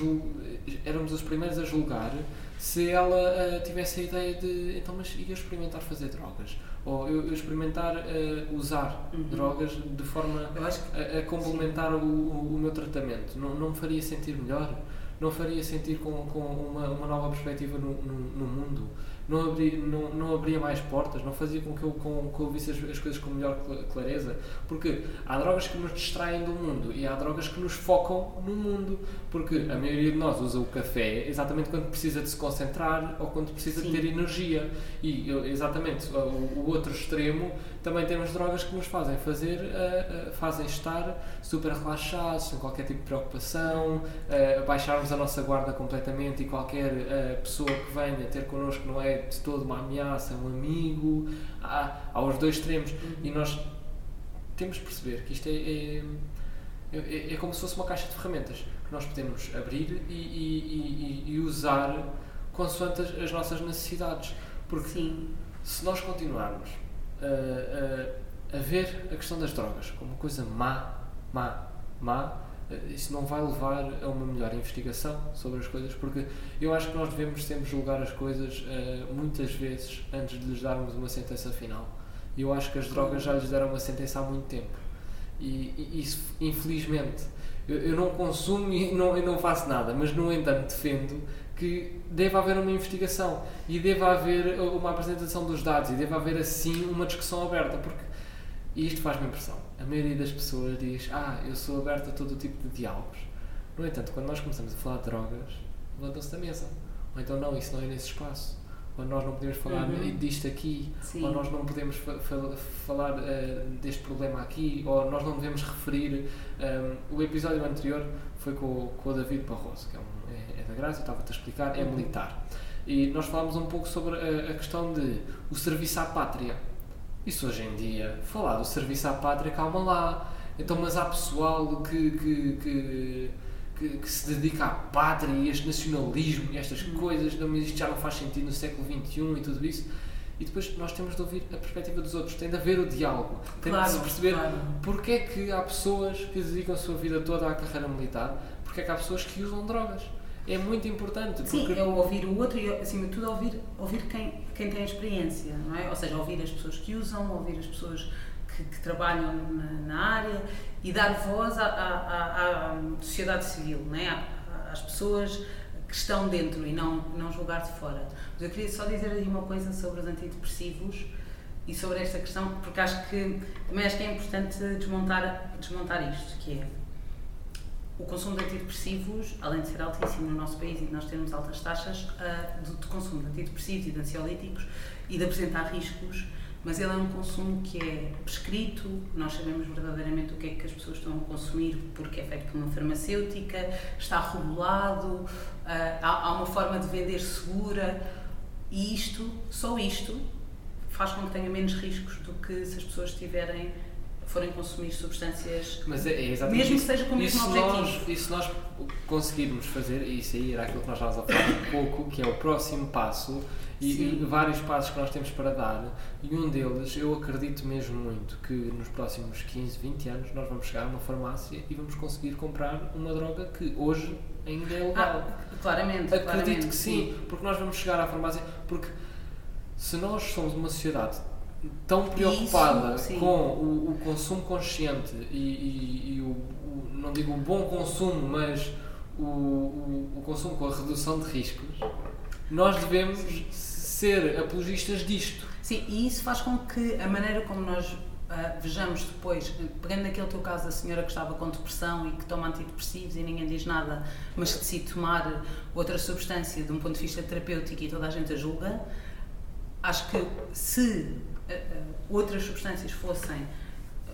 éramos os primeiros a julgar se ela uh, tivesse a ideia de então, mas ia experimentar fazer drogas ou eu, eu experimentar uh, usar uhum. drogas de forma a, a, complementar o, o, o, meu tratamento. Não, não me faria sentir melhor? Não faria sentir com, com uma, uma nova perspectiva no, no, no mundo? Não abria, não, não abria mais portas, não fazia com que eu, com, que eu visse as, as, coisas com melhor clareza. Porque há drogas que nos distraem do mundo e há drogas que nos focam no mundo. Porque a maioria de nós usa o café exatamente quando precisa de se concentrar ou quando precisa Sim. de ter energia. E exatamente o, o, outro extremo também temos drogas que nos fazem fazer, uh, uh, fazem estar super relaxados, sem qualquer tipo de preocupação, uh, baixarmos a nossa guarda completamente e qualquer pessoa que venha ter connosco não é de todo uma ameaça, é um amigo, há, há os dois extremos. Uhum. E nós temos de perceber que isto é, é, é, é, como se fosse uma caixa de ferramentas que nós podemos abrir e, e, e, e usar consoante as, as, nossas necessidades. Porque Sim. se nós continuarmos a, a, ver a questão das drogas como uma coisa má, má, má, eh, isso não vai levar a uma melhor investigação sobre as coisas, porque eu acho que nós devemos sempre julgar as coisas uh, muitas vezes antes de lhes darmos uma sentença final. E eu acho que as drogas já lhes deram uma sentença há muito tempo. E, e isso, infelizmente, eu, eu, não consumo e não, eu não faço nada, mas no entanto defendo que deve haver uma investigação e deve haver uma apresentação dos dados e deve haver assim uma discussão aberta, porque isto faz-me impressão a maioria das pessoas diz: Ah, eu sou aberto a todo tipo de diálogos. No entanto, quando nós começamos a falar de drogas, levantam-se da mesa. Ou então, não, isso não é nesse espaço. Ou nós não podemos falar uhum. disto aqui. Sim. Ou nós não podemos fa fa falar uh, deste problema aqui. Ou nós não devemos referir. Um, ehm, o episódio anterior foi com, com o David Barroso, que é, um, é, é da Graça, estava-te a explicar, é uhum. militar. E nós falámos um pouco sobre a, a questão de o serviço à pátria isso hoje em dia, falar do serviço à pátria, calma lá. Então, mas há pessoal que, que, que, que, que se dedica à pátria e este nacionalismo e estas hum. coisas, não, isto já não faz sentido no século XXI e tudo isso. E depois nós temos de ouvir a perspectiva dos outros, tem de haver o diálogo, tem claro, de se perceber claro. porque é que há pessoas que dedicam a sua vida toda à carreira militar, porque é que há pessoas que usam drogas é muito importante. Sim, é ouvir o outro e, acima de tudo, ouvir, ouvir quem, quem tem experiência, não é? Ou seja, ouvir as pessoas que usam, ouvir as pessoas que, que trabalham na, na, área e dar voz à, à, à sociedade civil, não é? às pessoas que estão dentro e não, não julgar de fora. Mas eu queria só dizer aí uma coisa sobre os antidepressivos e sobre esta questão, porque acho que também acho que é importante desmontar, desmontar isto, que é o consumo de antidepressivos, além de ser altíssimo no nosso país e de nós termos altas taxas uh, de, de, consumo de antidepressivos e de ansiolíticos e de apresentar riscos, mas ele é um consumo que é prescrito, nós sabemos verdadeiramente o que é que as pessoas estão a consumir porque é feito por uma farmacêutica, está regulado, há, há uma forma de vender segura e isto, só isto, faz com que tenha menos riscos do que se as pessoas tiverem forem consumir substâncias, Mas é, é mesmo que seja com o mesmo objetivo. Nós, e se nós conseguirmos fazer, e isso aí era aquilo que nós estávamos a falar um pouco, que é o próximo passo, e, e, vários passos que nós temos para dar, e um deles, eu acredito mesmo muito que nos próximos 15, 20 anos nós vamos chegar a uma farmácia e vamos conseguir comprar uma droga que hoje ainda é legal. Ah, claramente. Acredito claramente, que sim, sim, porque nós vamos chegar à farmácia, porque se nós somos uma sociedade tão preocupada Isso, com o, o, consumo consciente e, e, e o, o, não digo o bom consumo, mas o, o, consumo com a redução de riscos, nós devemos ser apologistas disto. Sim, e isso faz com que a maneira como nós uh, vejamos depois, pegando naquele teu caso da senhora que estava com depressão e que toma antidepressivos e ninguém diz nada, mas que decide tomar outra substância de um ponto de vista terapêutico e toda a gente a julga, acho que se outras substâncias fossem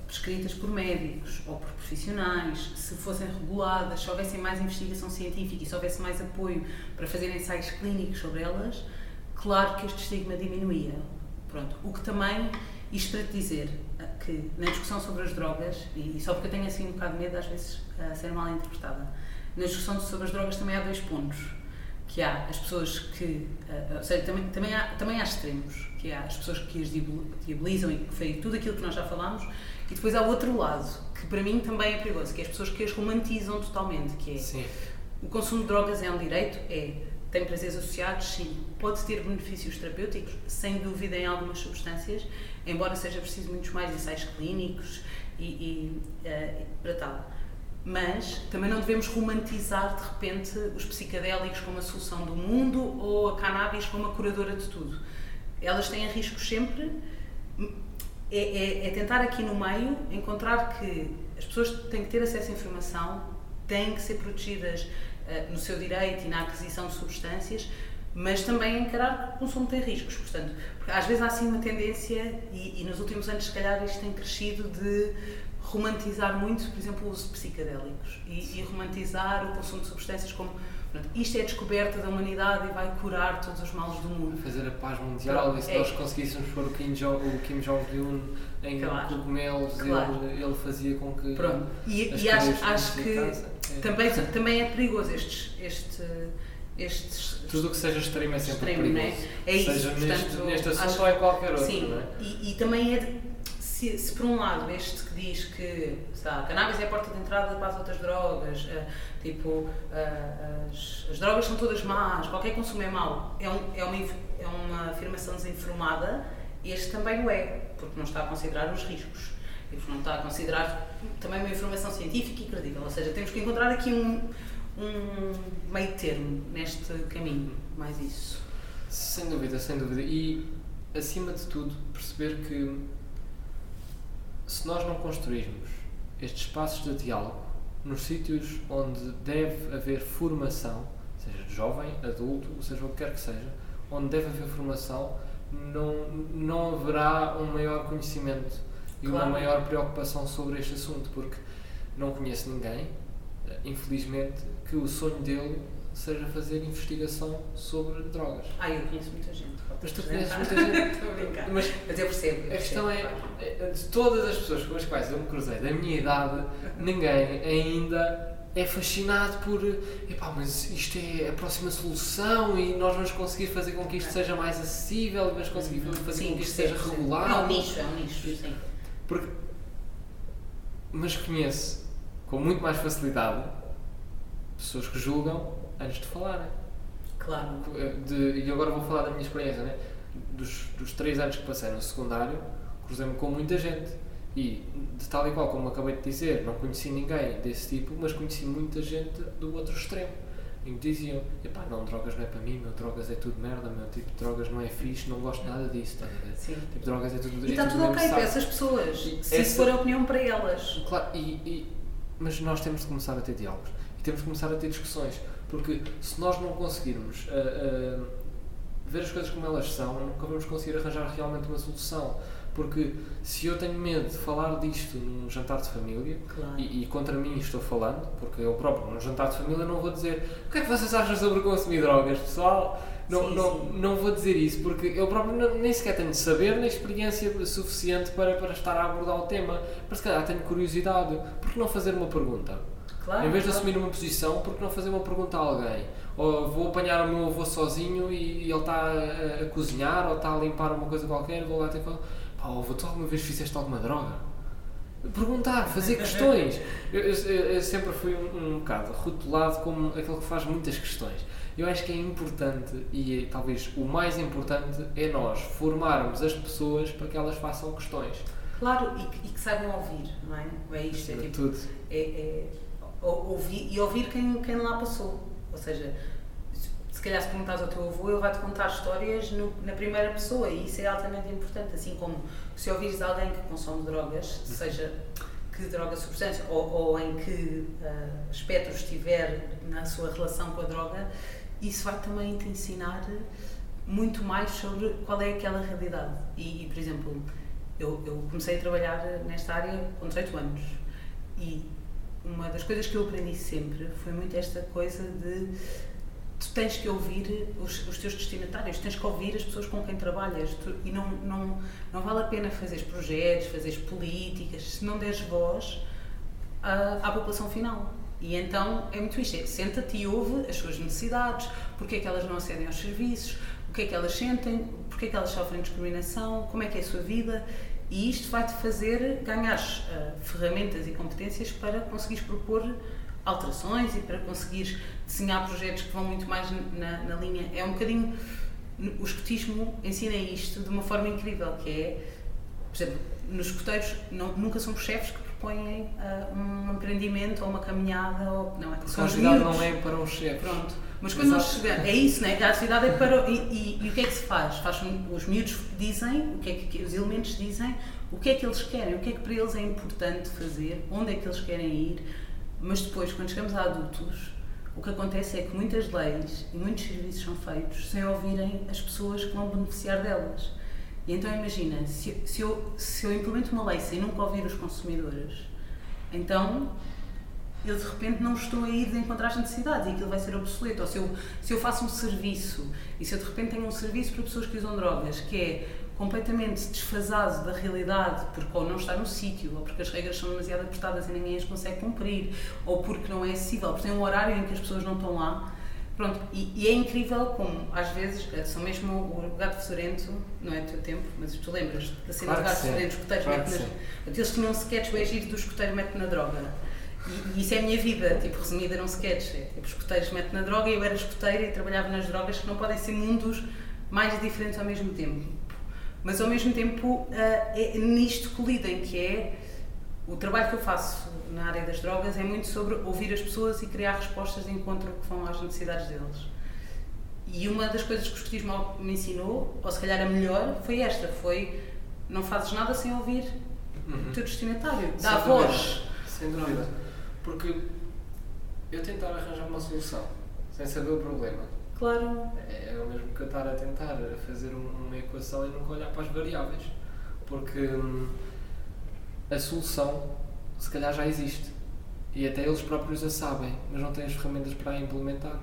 prescritas por médicos ou por profissionais, se fossem reguladas, se houvesse mais investigação científica e se houvesse mais apoio para fazer ensaios clínicos sobre elas, claro que este estigma diminuía. Pronto. O que também, isto para te dizer, que na discussão sobre as drogas, e só porque eu tenho assim um bocado de medo às vezes a ser mal interpretada, na discussão sobre as drogas também há dois pontos que há as pessoas que, uh, ou seja, também, também, há, também há extremos, que há as pessoas que as diabolizam e que foi tudo aquilo que nós já falámos, E depois há o outro lado, que para mim também é perigoso, que é as pessoas que as romantizam totalmente, que é Sim. o consumo de drogas é um direito? É. Tem prazeres associados? Sim. Pode ter benefícios terapêuticos? Sem dúvida em algumas substâncias, embora seja preciso muitos mais ensaios clínicos e, e eh, para tal. Mas também não devemos romantizar de repente os psicadélicos como a solução do mundo ou a cannabis como a curadora de tudo. Elas têm riscos sempre. É, é- é tentar aqui no meio encontrar que as pessoas têm que ter acesso à informação, têm que ser protegidas eh, no seu direito e na aquisição de substâncias, mas também encarar que o consumo tem riscos. Portanto, porque às vezes há assim uma tendência, e, e nos últimos anos, se calhar, isto tem crescido de romantizar muito, por exemplo, o uso de psicadélicos e, e romantizar o consumo de substâncias como pronto, isto é a descoberta da humanidade e vai curar todos os males do mundo. Fazer a paz mundial e se É. nós conseguíssemos pôr o Kim Jong- Jong-un em Claro. cogumelos, Claro. ele, ele fazia com que Pronto. E, e acho, acho que. É. também, também é perigoso estes, este, estes Tudo o que seja extremo é sempre extremo, é? perigoso. É isso, seja portanto, neste, neste assunto acho- ou em qualquer outro, Sim, é? e, e também é. de- Se, se por um lado este que diz que a cannabis é a porta de entrada para as outras drogas, eh, tipo, eh, as, as drogas são todas más, qualquer consumo é mau, é, um, é, uma, é uma afirmação desinformada, este também o é, porque não está a considerar os riscos. E não está a considerar também uma informação científica e credível. Ou seja, temos que encontrar aqui um, um meio termo neste caminho, mais isso. Sem dúvida, sem dúvida. E, acima de tudo, perceber que se nós não construirmos estes espaços de diálogo nos sítios onde deve haver formação, seja de jovem, adulto, ou seja o que quer que seja, onde deve haver formação, não, não haverá um maior conhecimento e Claro. uma maior preocupação sobre este assunto, porque não conheço ninguém, infelizmente, que o sonho dele seja fazer investigação sobre drogas. Ah, eu conheço muita gente. Mas tu conheces muita gente. Estou a brincar. Mas Mas eu percebo. a questão é, é, de todas as pessoas com as quais eu me cruzei, da minha idade, ninguém ainda é fascinado por epá, mas isto é a próxima solução e nós vamos conseguir fazer com que isto seja mais acessível e vamos conseguir fazer Sim, com que isto seja percebo. regulado. É um nicho, é um nicho, sim. Porque, mas conheço com muito mais facilidade pessoas que julgam antes de falarem. Claro. De- e agora vou falar da minha experiência, né? dos, dos três anos que passei no secundário, cruzei-me com muita gente. E, de tal e qual como acabei de dizer, não conheci ninguém desse tipo, mas conheci muita gente do outro extremo. E me diziam: epá, não, drogas não é para mim, meu, drogas é tudo merda, meu, tipo, drogas não é fixe, não gosto nada disso, estás a ver? Sim. Tipo, drogas é tudo E está é tudo mesmo ok para essas pessoas, se essa- isso for a opinião para elas. Claro, e, e- mas nós temos de começar a ter diálogos e temos de começar a ter discussões, porque se nós não conseguirmos ah, ah, ver as coisas como elas são, nunca vamos conseguir arranjar realmente uma solução. Porque se eu tenho medo de falar disto num jantar de família, Claro. e, e contra mim estou falando, porque eu próprio num jantar de família não vou dizer o que é que vocês acham sobre consumir drogas, pessoal? Não, Sim, não, sim. não vou dizer isso, porque eu próprio não- nem sequer tenho saber nem experiência suficiente para, para estar a abordar o tema. Mas se calhar tenho curiosidade, por que não fazer uma pergunta? Claro. em vez de claro. assumir uma posição, por que não fazer uma pergunta a alguém? Ou vou apanhar o meu avô sozinho e, e ele está a, a cozinhar ou está a limpar uma coisa qualquer, vou lá ter que falar, pá, avô, tu alguma vez fizeste alguma droga? Perguntar, fazer questões. Eu, eu- eu- sempre fui um, um bocado rotulado como aquele que faz muitas questões. Eu acho que é importante e é, talvez o mais importante é nós formarmos as pessoas para que elas façam questões. Claro, e que, e que saibam ouvir, não é? É isto, é tipo. tudo. é, é ouvir, e ouvir quem, quem lá passou. Ou seja, se- calhar se perguntares ao teu avô, ele vai-te contar histórias no- na primeira pessoa e isso é altamente importante. Assim como se ouvires alguém que consome drogas, seja que droga, substância ou, ou em que ah, aspecto estiver na sua relação com a droga, isso vai também te ensinar muito mais sobre qual é aquela realidade. E, e, por exemplo, eu, eu comecei a trabalhar nesta área com 18 anos e uma das coisas que eu aprendi sempre foi muito esta coisa de tu tens que ouvir os, os teus destinatários, tens que ouvir as pessoas com quem trabalhas tu- e não, não, não vale a pena fazeres projetos, fazeres políticas, se não deres voz à, à população final. E então é muito isto, é, senta-te e ouve as suas necessidades, porque é que elas não acedem aos serviços, o que é que elas sentem, porque é que elas sofrem discriminação, como é que é a sua vida E isto vai-te fazer ganhar uh, ferramentas e competências para conseguires propor alterações e para conseguires desenhar projetos que vão muito mais na, na linha. É um bocadinho. O escotismo ensina isto de uma forma incrível, que é, por exemplo, nos escoteiros não, nunca somos chefes que propõem uh, um empreendimento ou uma caminhada ou não é são a atividade não é para um chefe pronto mas quando Exato. nós chegamos é isso né? A atividade é para e, e, e, o que é que se faz? Faz os miúdos dizem o que é que os elementos dizem o que é que eles querem o que é que para eles é importante fazer onde é que eles querem ir. Mas depois quando chegamos a adultos o que acontece é que muitas leis e muitos serviços são feitos sem ouvirem as pessoas que vão beneficiar delas. E então imagina, se, se, eu, se eu implemento uma lei sem nunca ouvir os consumidores, então eu de repente não estou a ir de encontrar as necessidades e aquilo vai ser obsoleto. Ou se eu, se eu faço um serviço e se eu de repente tenho um serviço para pessoas que usam drogas que é completamente desfasado da realidade porque ou não está no sítio, ou porque as regras são demasiado apertadas e ninguém as consegue cumprir, ou porque não é acessível, porque tem um horário em que as pessoas não estão lá, Pronto, e, e, é incrível como, às vezes, eh, são mesmo o gato fedorento, não é do teu tempo, mas tu lembras da cena claro do gato fedorento, os escoteiros claro mete nas. Eles tinham um sketch bem giro do escoteiro mete na droga. E, e, isso é a minha vida, tipo, resumida num sketch. É, tipo, os escoteiros mete na droga e eu era escoteira e trabalhava nas drogas que não podem ser mundos mais diferentes ao mesmo tempo. Mas ao mesmo tempo, uh, é nisto colidem, que é o trabalho que eu faço na área das drogas é muito sobre ouvir as pessoas e criar respostas de encontro que vão às necessidades deles. E uma das coisas que o escotismo me ensinou, ou se calhar a melhor, foi esta, foi não fazes nada sem ouvir uhum. o teu destinatário, dá sem voz. Sem dúvida. Porque eu tentar arranjar uma solução sem saber o problema. Claro. É, é o mesmo que eu estar a tentar fazer uma equação e nunca olhar para as variáveis. Porque hum, a solução se calhar já existe. E até eles próprios a sabem, mas não têm as ferramentas para a implementar.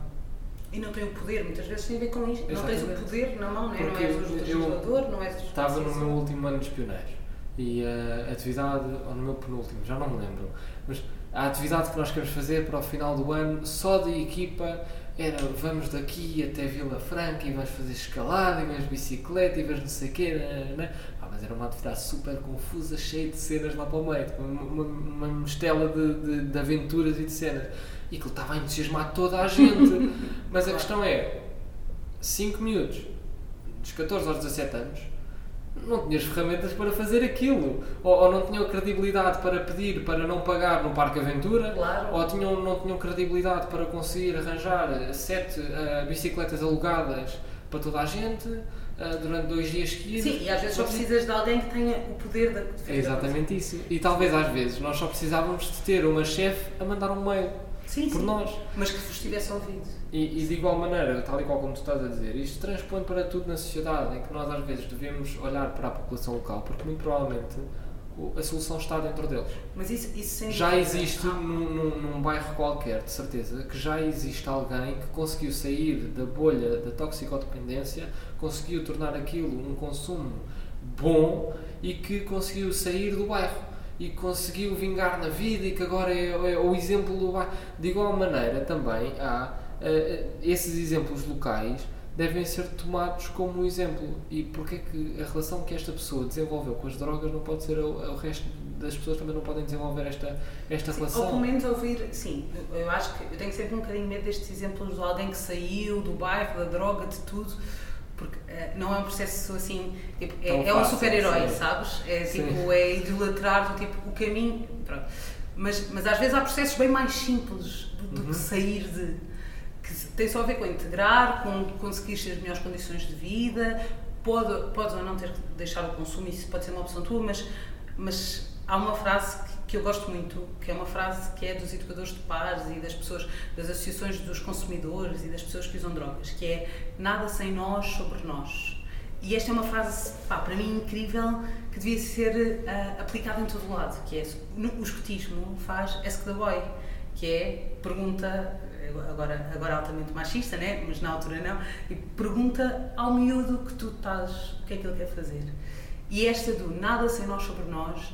E não têm o poder, muitas vezes tem a ver com isto. Exatamente. Não tens o poder na mão, não, é? não és o legislador, não és o Estava no meu último ano de espionagem e a atividade, ou no meu penúltimo, já não me lembro, mas a atividade que nós queremos fazer para o final do ano, só de equipa, era vamos daqui até Vila Franca e vamos fazer escalada e vamos bicicleta e vamos não sei o quê, né? ah, mas era uma atividade super confusa, cheia de cenas lá para o meio, uma, uma, uma mistela de, de, de, aventuras e de cenas. E aquilo estava a entusiasmar toda a gente. mas a questão é, 5 minutos, dos 14 aos 17 anos, não tinhas ferramentas para fazer aquilo. Ou, ou, não tinham credibilidade para pedir para não pagar no Parque Aventura, claro. ou tinham, não tinham credibilidade para conseguir arranjar sete uh, bicicletas alugadas para toda a gente uh, durante dois dias seguidos. Sim, e às vezes só precisas de alguém que tenha o poder de É exatamente isso. E talvez às vezes nós só precisávamos de ter uma chefe a mandar um mail sim, por sim. nós. Mas que vos tivesse ouvido. E, e, de igual maneira, tal e qual como tu estás a dizer, isto transpõe para tudo na sociedade, em que nós às vezes devemos olhar para a população local, porque muito provavelmente a solução está dentro deles. Mas isso, isso já existe ah. num, num, num, bairro qualquer, de certeza, que já existe alguém que conseguiu sair da bolha da toxicodependência, conseguiu tornar aquilo um consumo bom e que conseguiu sair do bairro e conseguiu vingar na vida e que agora é, é o exemplo do bairro. De igual maneira, também há uh, esses exemplos locais devem ser tomados como exemplo. E porque é que a relação que esta pessoa desenvolveu com as drogas não pode ser o, o resto das pessoas também não podem desenvolver esta, esta sim, relação? Ou pelo menos ouvir, sim, eu acho que eu tenho sempre um bocadinho medo destes exemplos de alguém que saiu do bairro, da droga, de tudo porque uh, não é um processo assim, tipo, é, é, um super-herói, sabes? É tipo, é idolatrar do tipo, o caminho, pronto. Mas, mas às vezes há processos bem mais simples do, do uhum. que sair de. que tem só a ver com integrar, com conseguir as melhores condições de vida, pode, podes ou não ter que deixar o consumo, isso pode ser uma opção tua, mas, mas há uma frase que que eu gosto muito, que é uma frase que é dos educadores de pares e das pessoas, das associações dos consumidores e das pessoas que usam drogas, que é nada sem nós sobre nós. E esta é uma frase, pá, para mim, incrível, que devia ser uh, aplicada em todo lado, que é, no, o escotismo faz Ask the Boy, que é, pergunta, agora, agora altamente machista, né? mas na altura não, e pergunta ao miúdo que tu estás, o que é que ele quer fazer. E esta do nada sem nós sobre nós,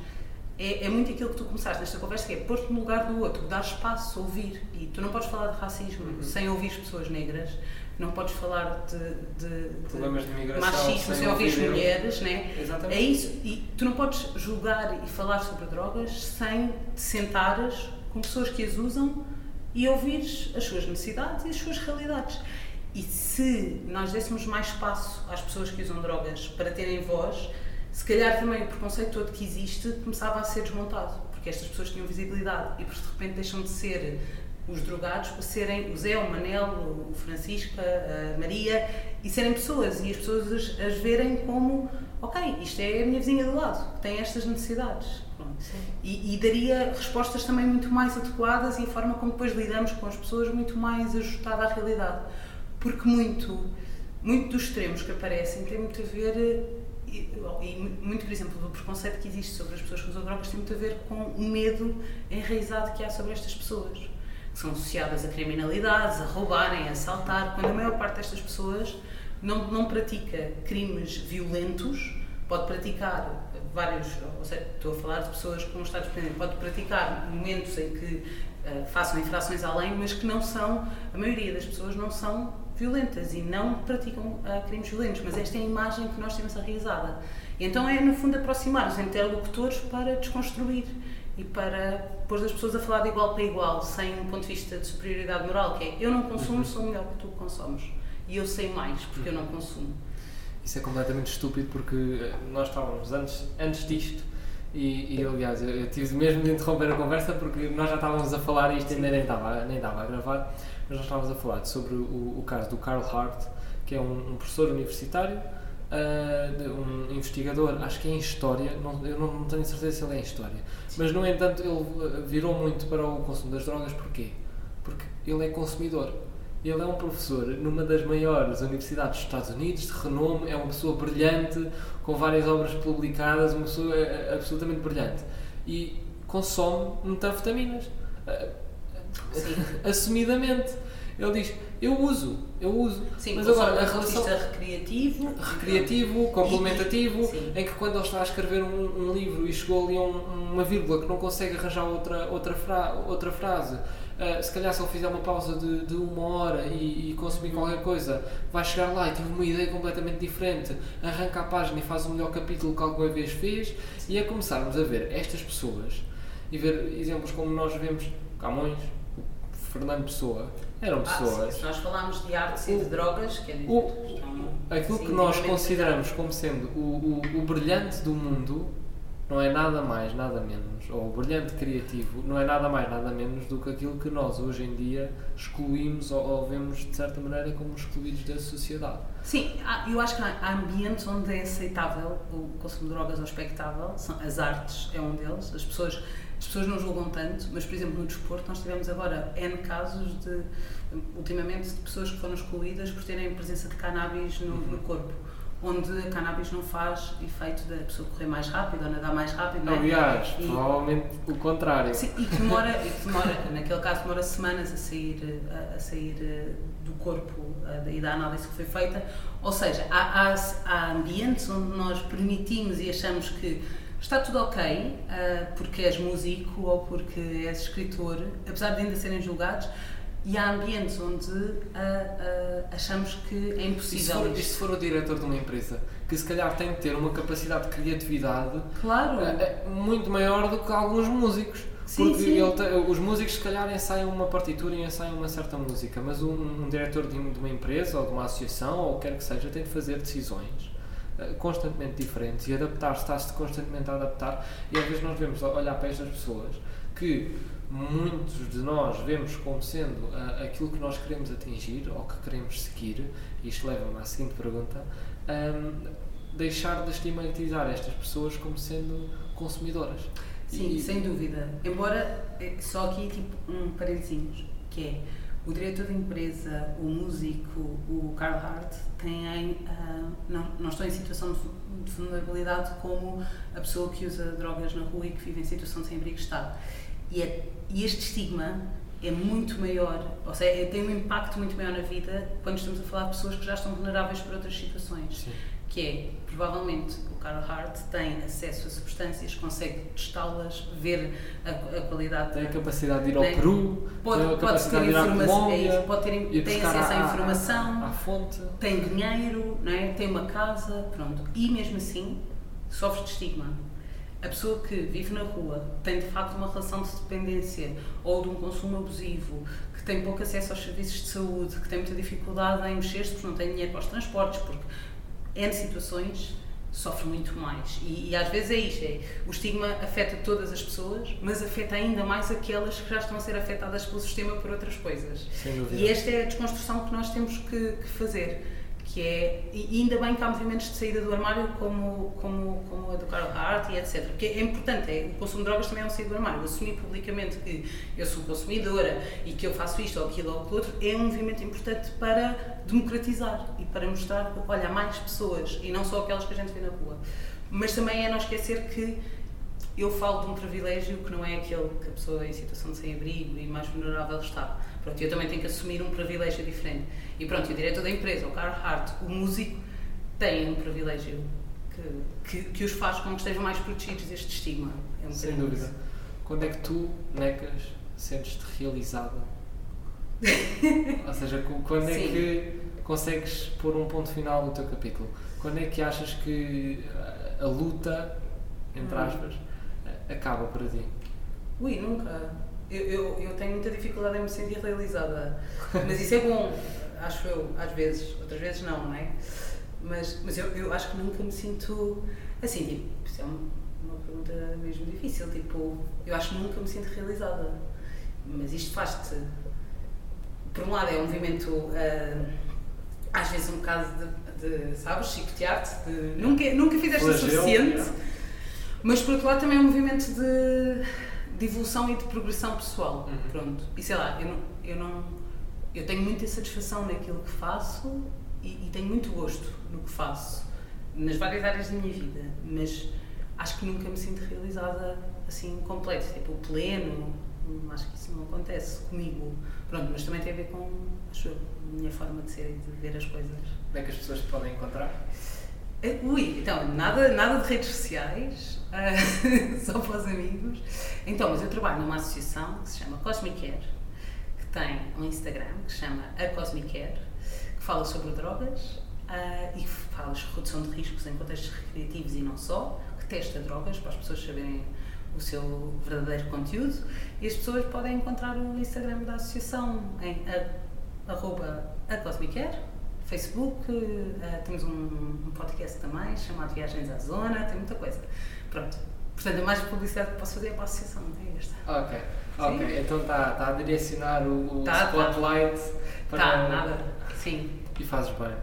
é, é, muito aquilo que tu começaste nesta conversa, que é pôr-te no lugar do outro, dar espaço, ouvir. E tu não podes falar de racismo uhum. sem ouvir as pessoas negras, não podes falar de, de, de, de machismo sem ouvir mulheres, né? Exatamente. É isso. E tu não podes julgar e falar sobre drogas sem te sentares com pessoas que as usam e ouvires as suas necessidades e as suas realidades. E se nós dessemos mais espaço às pessoas que usam drogas para terem voz, se calhar também o preconceito todo que existe começava a ser desmontado, porque estas pessoas tinham visibilidade e de repente deixam de ser os drogados para serem o Zé, o Manel, o Francisca, a Maria e serem pessoas e as pessoas as, as verem como ok, isto é a minha vizinha do lado, que tem estas necessidades. E, e, daria respostas também muito mais adequadas e a forma como depois lidamos com as pessoas muito mais ajustada à realidade. Porque muito, muito dos extremos que aparecem tem muito a ver e, muito, por exemplo, do preconceito que existe sobre as pessoas que usam drogas tem muito a ver com o medo enraizado que há sobre estas pessoas, que são associadas a criminalidades, a roubarem, a assaltar, quando a maior parte destas pessoas não, não pratica crimes violentos, pode praticar vários, ou seja, estou a falar de pessoas com um estado dependente, pode praticar momentos em que uh, façam infrações além, mas que não são, a maioria das pessoas não são violentas e não praticam uh, crimes violentos, mas esta é a imagem que nós temos arraizada. Então é, no fundo, aproximar os interlocutores para desconstruir e para pôr as pessoas a falar de igual para igual, sem um ponto de vista de superioridade moral, que é eu não consumo, sou melhor que tu consomes. E eu sei mais, porque eu não consumo. Isso é completamente estúpido porque eh, nós estávamos antes, antes disto e, e aliás eu, eu, tive mesmo de interromper a conversa porque nós já estávamos a falar e isto ainda nem estava, nem estava a gravar, nós estávamos a falar sobre o, o caso do Carl Hart, que é um, um professor universitário, uh, um investigador, acho que é em História, não, eu não, não, tenho certeza se ele é em História, mas no entanto ele eh, virou muito para o consumo das drogas, porquê? Porque ele é consumidor ele é um professor numa das maiores universidades dos Estados Unidos, de renome, é uma pessoa brilhante, com várias obras publicadas, uma pessoa eh, absolutamente brilhante. E consome metanfetaminas. Assumidamente. Ele diz, eu uso, eu uso. Sim, mas agora a relação recreativo, recreativo, complementativo, e, em que quando ele está a escrever um, um livro e chegou ali a um, uma vírgula que não consegue arranjar outra outra, fra, outra frase, uh, se calhar se ele fizer uma pausa de, de uma hora e, e, consumir qualquer coisa, vai chegar lá e tive uma ideia completamente diferente, arranca a página e faz o melhor capítulo que alguma vez fez, e é começarmos a ver estas pessoas e ver exemplos como nós vemos Camões, Fernando Pessoa, eram pessoas. Ah, sim, se nós falarmos de artes e de drogas, que é o, aquilo sim, que nós consideramos como sendo o, o, o brilhante do mundo não é nada mais, nada menos, ou o brilhante criativo não é nada mais, nada menos do que aquilo que nós hoje em dia excluímos ou, ou vemos de certa maneira como excluídos da sociedade. Sim, eu acho que há ambientes onde é aceitável o consumo de drogas ou expectável, as artes é um deles, as pessoas, as pessoas não julgam tanto, mas por exemplo no desporto nós tivemos agora N casos de, ultimamente, de pessoas que foram excluídas por terem presença de cannabis no, no corpo onde a cannabis não faz efeito da pessoa correr mais rápido ou nadar mais rápido. Não é? Aliás, e, provavelmente o contrário. Sim, e que demora, e que demora, naquele caso, demora semanas a sair, a, a sair eh, do corpo a, e da análise que foi feita. Ou seja, há, há, há ambientes onde nós permitimos e achamos que está tudo ok, uh, porque és músico ou porque és escritor, apesar de ainda serem julgados, e há ambientes onde uh, uh, achamos que é impossível. E se, for, e se for o diretor de uma empresa que se calhar tem de ter uma capacidade de criatividade claro. uh, muito maior do que alguns músicos. Sim, porque sim. Te, os músicos se calhar ensaiam uma partitura e ensaiam uma certa música, mas um, um diretor de, de, uma empresa ou de uma associação ou o que quer que seja tem de fazer decisões constantemente diferentes e adaptar-se, está-se constantemente a adaptar e às vezes nós vemos olhar para estas pessoas que muitos de nós vemos como sendo uh, aquilo que nós queremos atingir ou que queremos seguir, e isto leva-me à seguinte pergunta, um, deixar de estigmatizar estas pessoas como sendo consumidoras. Sim, e, sem dúvida. Embora, eh, só aqui tipo um parentezinhos, que é o diretor de empresa, o músico, o Carl Hart, têm, uh, não, não estão em situação de vulnerabilidade como a pessoa que usa drogas na rua e que vive em situação de sem-abrigo está. E, é, e este estigma é muito maior, ou seja, é, tem um impacto muito maior na vida quando estamos a falar de pessoas que já estão vulneráveis para outras situações. Sim. que é, provavelmente, o Carl tem acesso a substâncias, consegue testá-las, ver a, a, qualidade. Tem a capacidade de ir ao tem, Peru, pode, tem a ter informação, é pode ter, tem acesso à, informação, à, fonte. tem dinheiro, não é? tem uma casa, pronto. E mesmo assim, sofre de estigma. A pessoa que vive na rua tem de facto uma relação de dependência ou de um consumo abusivo, que tem pouco acesso aos serviços de saúde, que tem muita dificuldade em mexer-se porque não tem dinheiro para os transportes, porque N situações sofre muito mais. E, e, às vezes é isto: é, o estigma afeta todas as pessoas, mas afeta ainda mais aquelas que já estão a ser afetadas pelo sistema por outras coisas. E esta é a desconstrução que nós temos que, que fazer que é, e ainda bem que há movimentos de saída do armário como, como, como a do Carl Hart e etc. Porque é importante, é, o consumo de drogas também é um sair do armário. Assumir publicamente que eu sou consumidora e que eu faço isto ou aquilo ou aquilo outro é um movimento importante para democratizar e para mostrar olha, há mais pessoas e não só aquelas que a gente vê na rua. Mas também é não esquecer que eu falo de um privilégio que não é aquele que a pessoa em situação de sem-abrigo e mais vulnerável está. Pronto, eu também tenho que assumir um privilégio diferente. E pronto, o diretor da empresa, o Carl Hart, o músico, tem um privilégio que, que, que os faz com que estejam mais protegidos deste estigma. É um Sem dúvida. Isso. Quando é que tu, Necas, sentes-te realizada? Ou seja, quando é Sim. que consegues pôr um ponto final no teu capítulo? Quando é que achas que a, a luta, entre hum. aspas, acaba para ti? Ui, nunca. Eu, eu, eu, tenho muita dificuldade em me sentir realizada. Mas isso é bom, acho eu, às vezes. Outras vezes não, não é? Mas, mas eu, eu acho que nunca me sinto assim, tipo, isso é uma, pergunta mesmo difícil. Tipo, eu acho que nunca me sinto realizada. Mas isto faz-te. Por um lado, é um movimento, uh, às vezes, um bocado de, de sabes, chicotear-te, de nunca, nunca fizeste o suficiente. Mas por outro lado também é um movimento de, de evolução e de progressão pessoal. Uhum. Pronto. E sei lá, eu não, eu não. Eu tenho muita satisfação naquilo que faço e, e tenho muito gosto no que faço, nas várias áreas da minha vida, mas acho que nunca me sinto realizada assim completo, tipo pleno, acho que isso não acontece comigo. Pronto, mas também tem a ver com acho, a minha forma de ser e de ver as coisas. Como é que as pessoas te podem encontrar? Eh, ui, então, nada, nada de redes sociais, uh, só para os amigos. Então, mas eu trabalho numa associação que se chama Cosmic Care, que tem um Instagram que chama A Cosmic Care, que fala sobre drogas uh, e fala de redução de riscos em contextos recreativos e não só, que testa drogas para as pessoas saberem o seu verdadeiro conteúdo e as pessoas podem encontrar o Instagram da associação em a, arroba a Cosmic Care Facebook, uh, temos um, um, podcast também chamado Viagens à Zona, tem muita coisa. Pronto. Portanto, a mais publicidade que posso fazer é para a associação, tem esta. Ok, ok. Então está tá a direcionar o, o tá, tá. spotlight tá. para. Está, nada. Sim. E fazes bem.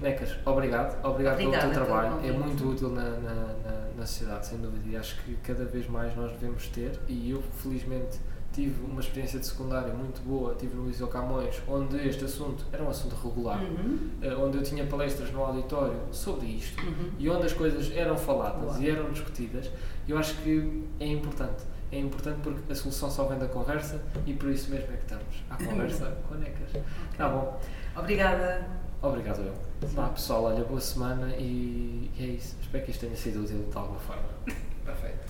Necas, obrigado. Obrigado Obrigada pelo teu trabalho. É muito útil na, na, na, na sociedade, sem dúvida. E acho que cada vez mais nós devemos ter. E eu, felizmente, tive uma experiência de secundária muito boa, tive no Liceu Camões, onde este assunto era um assunto regular, uhum. uh, onde eu tinha palestras no auditório sobre isto uhum. e onde as coisas eram faladas e eram discutidas. Eu acho que é importante. É importante porque a solução só vem da conversa e por isso mesmo é que estamos à conversa com necas. Tá bom. Obrigada. Obrigado eu. Vá, pessoal, olha, boa semana e, e é isso. Espero que isto tenha sido útil de alguma forma. Perfeito.